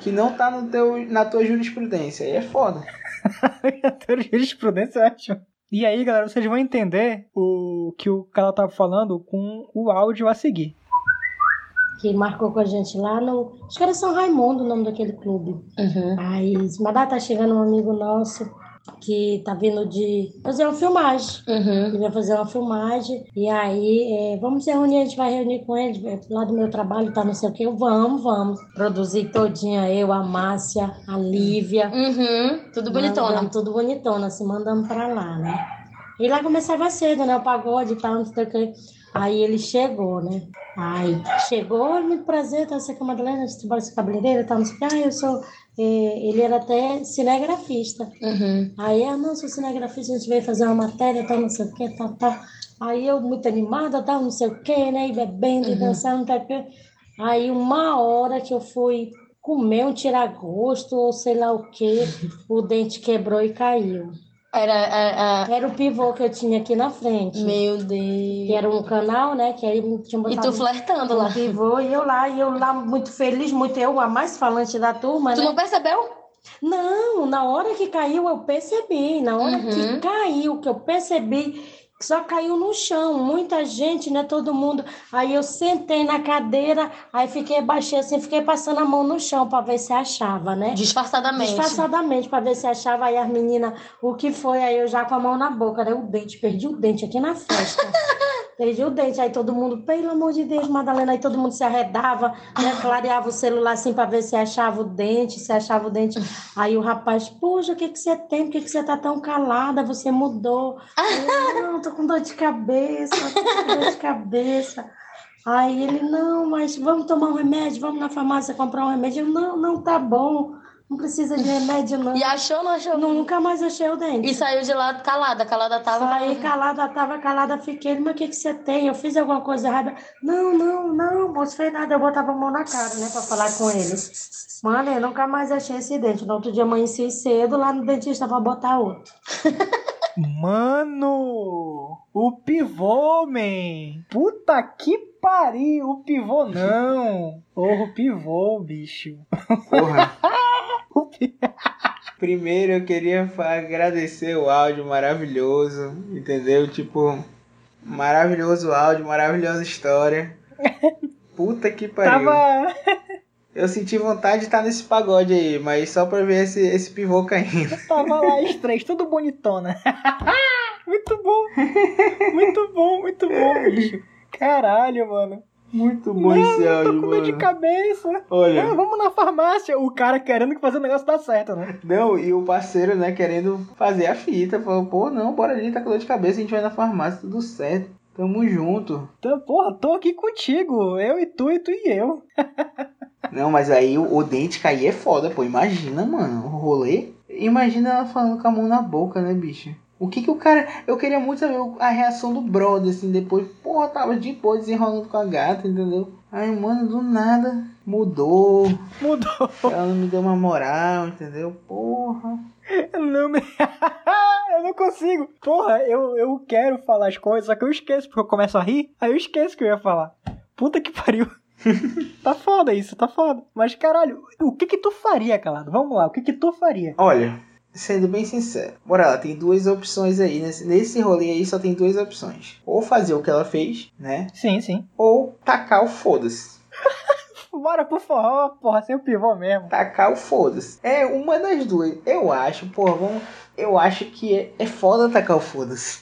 que não tá no teu, na tua jurisprudência, aí é foda. [laughs] A teoria de jurisprudência é ótima. E aí, galera, vocês vão entender o que o cara tava falando com o áudio a seguir. que marcou com a gente lá no. Acho que era São Raimundo o nome daquele clube. Uhum. Aí, mas tá chegando um amigo nosso que tá vindo de fazer uma filmagem. Uhum. Ele vai fazer uma filmagem. E aí, é, vamos se reunir, a gente vai reunir com ele, é, lá do meu trabalho, tá não sei o quê. Eu, vamos, vamos. Produzir todinha, eu, a Márcia, a Lívia. Uhum. Tudo bonitona. Mandamos, tudo bonitona, assim, mandamos pra lá, né? E lá começava cedo, né? O pagode e tal, não sei o que. Aí ele chegou, né? Aí chegou, muito prazer, tá, você que é Madalena, você trabalha com cabeleireira, tal, não sei o que. Ah, eu sou. Eh, ele era até cinegrafista. Uhum. Aí, ah, não, sou cinegrafista, a gente veio fazer uma matéria, tal, não sei o que, tal, tal. Aí eu, muito animada, tal, não sei o que, né? E bebendo, e dançando, tal, tal. Aí, uma hora que eu fui comer um tiragosto, ou sei lá o que, o dente quebrou e caiu. Era. a- a- Era o pivô que eu tinha aqui na frente. Meu Que Deus. era um canal, né? Que aí tinha E tu flertando lá. um pivô, e eu lá, e eu lá muito feliz, muito eu, a mais falante da turma, Tu né? não percebeu? Não, na hora que caiu eu percebi. Na hora Uhum. que caiu, que eu percebi, só caiu no chão. Muita gente, né? Todo mundo. Aí eu sentei na cadeira, aí fiquei, baixei assim, fiquei passando a mão no chão para ver se achava, né? Disfarçadamente. Disfarçadamente, para ver se achava. Aí as meninas, o que foi? Aí eu já com a mão na boca, né? O dente, perdi o dente aqui na festa. [laughs] Perdi o dente, aí todo mundo, pelo amor de Deus, Madalena, aí todo mundo se arredava, né? Clareava o celular assim para ver se achava o dente, se achava o dente. Aí o rapaz, poxa, o que, que você tem? Por que, que você tá tão calada? Você mudou. Eu, não, tô com dor de cabeça, tô com dor de cabeça. Aí ele, não, mas vamos tomar um remédio, vamos na farmácia comprar um remédio. Eu, não, não, tá bom, não precisa de remédio, não. E achou ou não achou? Nunca mais achei o dente. E saiu de lá calada. Calada tava. Saí calada, tava calada, fiquei, mas o que, que você tem? Eu fiz alguma coisa errada? Não, não, não, moço, fez nada. Eu botava a mão na cara, né, pra falar com ele. Mano, eu nunca mais achei esse dente. No outro dia amanheci cedo lá no dentista pra botar outro. [laughs] Mano! O pivô, man! Puta que pariu! O pivô não! Porra, o pivô, bicho. Porra. [laughs] Pi- Primeiro eu queria agradecer o áudio maravilhoso, entendeu? Tipo, maravilhoso áudio, maravilhosa história. Puta que pariu. Tava. Eu senti vontade de estar nesse pagode aí, mas só pra ver esse, esse pivô caindo. Tava lá [laughs] as três, tudo bonitona. [laughs] muito bom! Muito bom, muito bom, bicho. Caralho, mano. Muito bom esse Tô áudio, com dor de cabeça. Ah, Olha, vamos na farmácia. O cara querendo que fazer o negócio dar certo, né? não, e o parceiro, né, querendo fazer a fita. Falou, pô, não, bora ali, tá com dor de cabeça, a gente vai na farmácia, tudo certo. Tamo junto. Então, porra, tô aqui contigo. Eu e tu, e tu e eu. [laughs] Não, mas aí o, o dente cair é foda, pô. Imagina, mano, o rolê. Imagina ela falando com a mão na boca, né, bicho? O que que o cara. Eu queria muito saber a reação do brother, assim, depois. Porra, tava de boa desenrolando com a gata, entendeu? Aí, mano, do nada mudou. Mudou. Ela não me deu uma moral, entendeu? Porra. Não me... [laughs] eu não consigo. Porra, eu, eu quero falar as coisas, só que eu esqueço, porque eu começo a rir, aí eu esqueço que eu ia falar. Puta que [laughs] pariu. [laughs] tá foda isso, tá foda. Mas caralho, o que que tu faria, calado? Vamos lá, o que que tu faria? Olha, sendo bem sincero, bora lá, tem duas opções aí. Nesse, nesse rolê aí só tem duas opções. Ou fazer o que ela fez, né? Sim, sim. Ou tacar o foda-se. [laughs] Bora pro forró, porra, sem o pivô mesmo. Tacar o foda-se. É uma das duas. Eu acho, porra, vamos. Eu acho que é, é foda tacar o foda-se.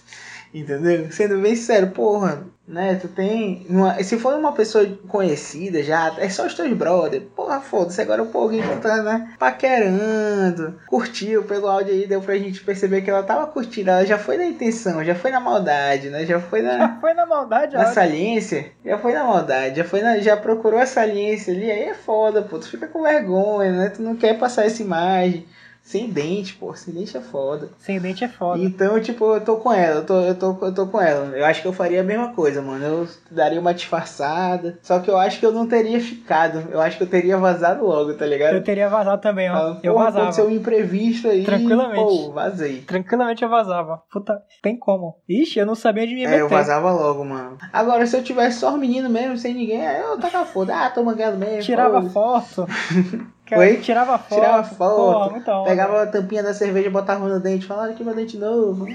Entendeu? Sendo bem sincero, porra, né? Tu tem. uma- se for uma pessoa conhecida já, é só os teus brother. Porra, foda-se. Agora o povo que tá, né? Paquerando. Curtiu pelo áudio aí, deu pra gente perceber que ela tava curtindo. Ela já foi na intenção, já foi na maldade, né? Já foi na. Já foi na maldade, Na saliência, já foi na maldade, já foi na, já procurou a saliência ali, aí é foda, pô, tu fica com vergonha, né? Tu não quer passar essa imagem. Sem dente, pô, sem dente é foda. Sem dente é foda. Então, tipo, eu tô com ela, eu tô, eu tô, eu tô com ela. Eu acho que eu faria a mesma coisa, mano. Eu daria uma disfarçada. Só que eu acho que eu não teria ficado. Eu acho que eu teria vazado logo, tá ligado? Eu teria vazado também, ó. Eu vazava. Aconteceu um imprevisto aí. Tranquilamente. Pô, vazei. Tranquilamente eu vazava. Puta, tem como. Ixi, eu não sabia de me É, meter. eu vazava logo, mano. Agora, se eu tivesse só os meninos mesmo, sem ninguém, aí eu tacava foda. Ah, tô mangando mesmo. Tirava foda-se. foto. [laughs] Cara, Oi? Tirava foto. Tirava foto, Porra. Pegava a tampinha da cerveja, botava no dente, falava que meu dente novo.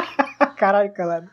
[laughs] Caralho, calado.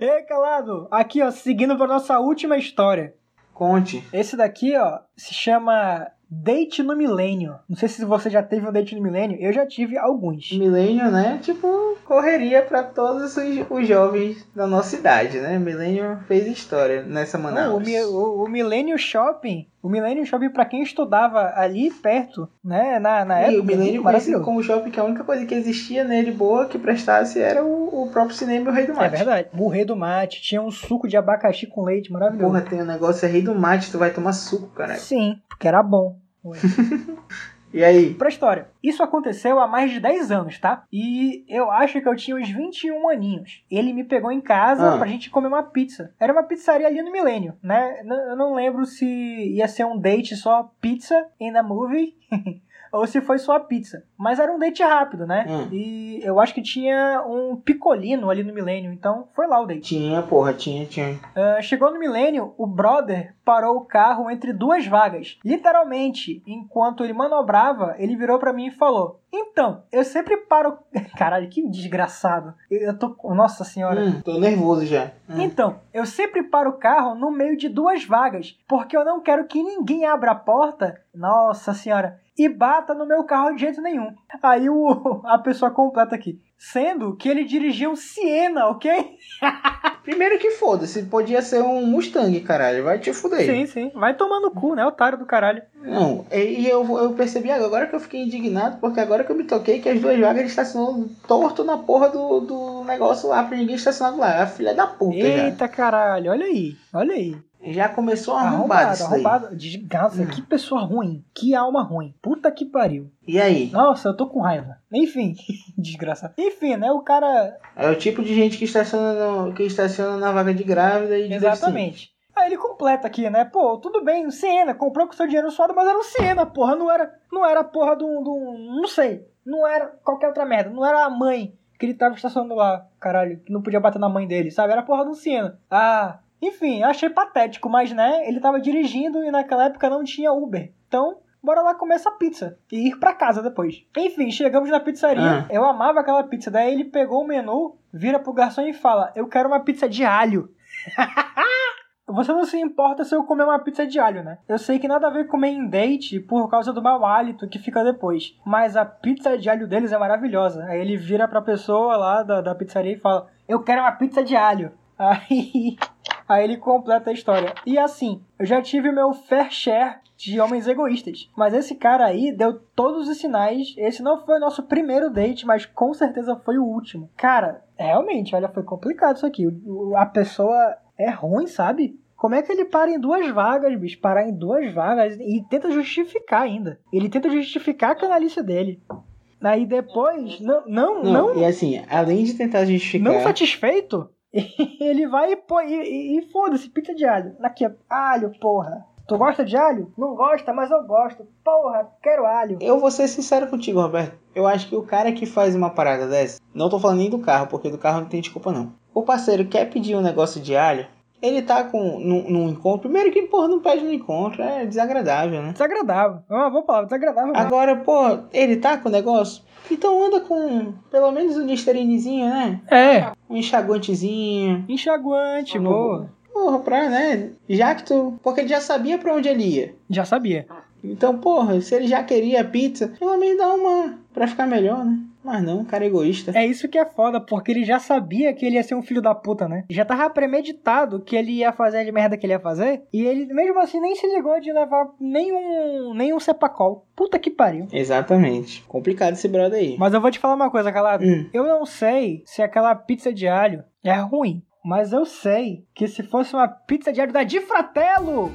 Ei, calado. Aqui, ó, seguindo pra nossa última história. Conte. Esse daqui, ó, se chama Date no Milênio. Não sei se você já teve um date no milênio. Eu já tive alguns. Milênio, né? Tipo, correria pra todos os, os jovens da nossa idade, né? Milênio fez história nessa Não, Manaus. o, o, o Millennium Shopping, o Millennium Shopping pra quem estudava ali perto, né, na, na E época, o Milênio conhecido como shopping, que a única coisa que existia nele boa que prestasse era o, o próprio cinema e o Rei do É Mate. verdade. O rei do mate, tinha um suco de abacaxi com leite maravilhoso. Porra, tem um negócio, é Rei do Mate, tu vai tomar suco, cara. Sim, porque era bom. [laughs] E aí? Pra história. Isso aconteceu há mais de 10 anos, tá? E eu acho que eu tinha uns 21 aninhos. Ele me pegou em casa Ah. pra gente comer uma pizza. Era uma pizzaria ali no Milênio, né? Eu não lembro se ia ser um date só pizza in the movie. [laughs] Ou se foi só a pizza. Mas era um date rápido, né? Hum. E eu acho que tinha um picolino ali no Milênio. Então foi lá o date. Tinha, porra, tinha, tinha. Ah, chegou no milênio, o brother parou o carro entre duas vagas. Literalmente, enquanto ele manobrava, ele virou pra mim e falou: Então, eu sempre paro. [laughs] Caralho, que desgraçado. Eu tô. Nossa senhora. Hum, tô nervoso já. Hum. Então, eu sempre paro o carro no meio de duas vagas, porque eu não quero que ninguém abra a porta, nossa senhora, e bata no meu carro de jeito nenhum. Aí o, [laughs] a pessoa completa aqui. Sendo que ele dirigia um Siena, ok? [laughs] Primeiro que foda-se, podia ser um Mustang, caralho. Vai te fuder. Sim, sim. Vai tomar no cu, né, otário do caralho. Não, e e eu, eu percebi agora que eu fiquei indignado, porque agora que eu me toquei que as duas vagas estacionou torto na porra do, do negócio lá, pra ninguém estacionar lá. A filha da puta Eita caralho, olha aí, olha aí. Já. Começou arrombado Arrombado, arrombado. Desgraça, Hum. que pessoa ruim. Que alma ruim. Puta que pariu. E aí? Nossa, eu tô com raiva. Enfim, [laughs] desgraça. Enfim, né, o cara... É o tipo de gente que estaciona, no- que estaciona na vaga de grávida e diz assim, Exatamente. Aí ele completa aqui, né? Pô, tudo bem, um Siena, comprou com seu dinheiro suado, mas era um Siena, porra. Não era, não era a porra de um, de um- Não sei. Não era qualquer outra merda. Não era a mãe que ele tava estacionando lá, caralho, que não podia bater na mãe dele, sabe? Era a porra de um Siena. Ah, enfim, eu achei patético, mas né, ele tava dirigindo e naquela época não tinha Uber. Então, bora lá comer essa pizza e ir pra casa depois. Enfim, chegamos na pizzaria. Ah. Eu amava aquela pizza. Daí ele pegou o menu, vira pro garçom e fala: Eu quero uma pizza de alho. [laughs] Você não se importa se eu comer uma pizza de alho, né? Eu sei que nada a ver comer em date por causa do mau hálito que fica depois. Mas a pizza de alho deles é maravilhosa. Aí ele vira pra pessoa lá da, da pizzaria e fala: Eu quero uma pizza de alho. [laughs] Aí, aí ele completa a história. E assim, eu já tive o meu fair share de homens egoístas. Mas esse cara aí deu todos os sinais. Esse não foi o nosso primeiro date, mas com certeza foi o último. Cara, realmente, olha, foi complicado isso aqui. A pessoa é ruim, sabe? Como é que ele para em duas vagas, bicho? Parar em duas vagas e tenta justificar ainda. Ele tenta justificar a canalice dele. Aí depois, não, não, Não, não, e assim, além de tentar justificar. não satisfeito, [laughs] ele vai e põe. E, e- foda-se, pizza de alho. Aqui, alho, porra. Tu gosta de alho? Não gosta, mas eu gosto. Porra, quero alho. Eu vou ser sincero contigo, Roberto. Eu acho que o cara que faz uma parada dessa, não tô falando nem do carro, porque do carro não tem desculpa não. O parceiro quer pedir um negócio de alho, ele tá com num, num encontro. Primeiro que, porra, não pede no encontro, é desagradável, né? Desagradável. É uma boa palavra, desagradável. mesmo. Agora, pô, ele tá com o negócio? Então anda com pelo menos um Listerinezinho, né? É, Um enxaguantezinho. enxaguante, Um boa. Porra, pra, né? Já que tu. Porque ele já sabia pra onde ele ia. Já sabia. Então, porra, se ele já queria pizza, pelo menos dá uma pra ficar melhor, né? Mas não, cara é egoísta. É isso que é foda, porque ele já sabia que ele ia ser um filho da puta, né? Já tava premeditado que ele ia fazer a merda que ele ia fazer. E ele, mesmo assim, nem se ligou de levar nenhum, nenhum cepacol. Puta que pariu. Exatamente. Complicado esse brother aí. Mas eu vou te falar uma coisa, calado. Hum. Eu não sei se aquela pizza de alho é ruim. Mas eu sei que se fosse uma pizza de alho da Di Fratello,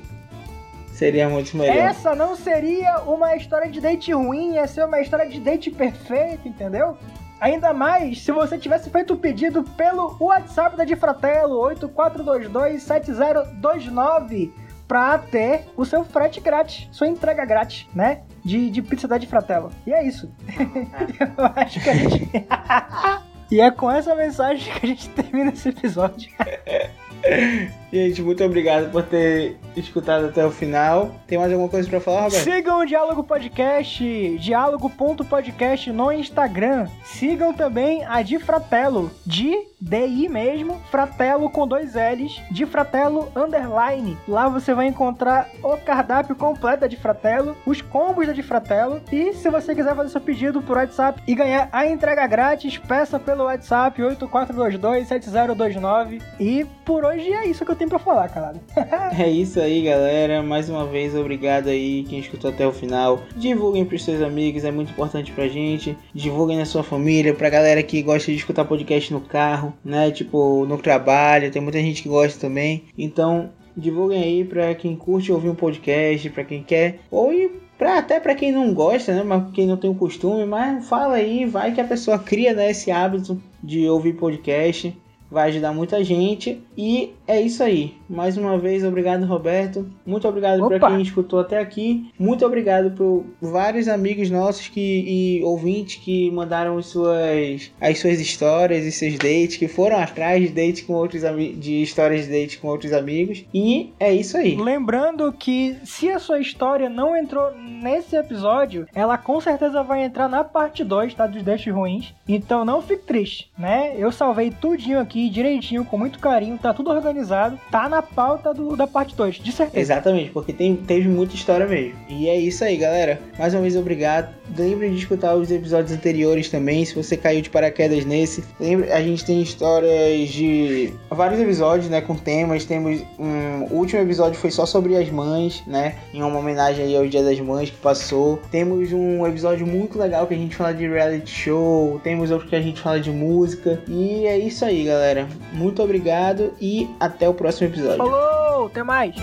Seria muito melhor. essa não seria uma história de date ruim, ia ser uma história de date perfeito, entendeu? Ainda mais se você tivesse feito o pedido pelo WhatsApp da Di Fratello 84227029 pra ter o seu frete grátis, sua entrega grátis, né? De, de pizza da Di Fratello. E é isso. [laughs] [laughs] Eu acho que a gente. [laughs] e é com essa mensagem que a gente termina esse episódio. Gente, muito obrigado por ter escutado até o final. Tem mais alguma coisa pra falar, Roberto? Sigam o Diálogo Podcast, diálogo.podcast no Instagram. Sigam também a Di Fratello, de DI mesmo, Fratello com dois L's, de Fratello Underline. Lá você vai encontrar o cardápio completo da Di Fratello, os combos da Di Fratello. E se você quiser fazer seu pedido por WhatsApp e ganhar a entrega grátis, peça pelo WhatsApp 84227029. E por hoje é isso que eu tenho pra falar, cara. [laughs] É isso aí, galera. Mais uma vez, obrigado aí quem escutou até o final. Divulguem pros seus amigos, é muito importante pra gente. Divulguem na sua família, pra galera que gosta de escutar podcast no carro, né? Tipo, no trabalho. Tem muita gente que gosta também. Então, divulguem aí pra quem curte ouvir um podcast, pra quem quer. Ou e pra, até pra quem não gosta, né? Mas quem não tem o costume. Mas fala aí, vai que a pessoa cria né, esse hábito de ouvir podcast vai ajudar muita gente. E é isso aí. Mais uma vez, obrigado, Roberto. Muito obrigado para quem escutou até aqui. Muito obrigado por vários amigos nossos que, e ouvintes que mandaram as suas, as suas histórias e seus dates, que foram atrás de dates com outros de histórias de dates com outros amigos. E é isso aí. Lembrando que se a sua história não entrou nesse episódio, ela com certeza vai entrar na parte 2, tá? Dos dates ruins. Então não fique triste, né? Eu salvei tudinho aqui, direitinho, com muito carinho, tá tudo organizado. Tá na pauta do, da parte 2, de certeza. Exatamente, porque tem, teve muita história mesmo. E é isso aí, galera. Mais uma vez, obrigado. Lembre de escutar os episódios anteriores também, se você caiu de paraquedas nesse. Lembre, a gente tem histórias de vários episódios, né, com temas. Temos um o último episódio foi só sobre as mães, né, em uma homenagem aí ao Dia das Mães que passou. Temos um episódio muito legal que a gente fala de reality show, temos outro que a gente fala de música. E é isso aí, galera. Muito obrigado e até o próximo episódio. Falou, até mais.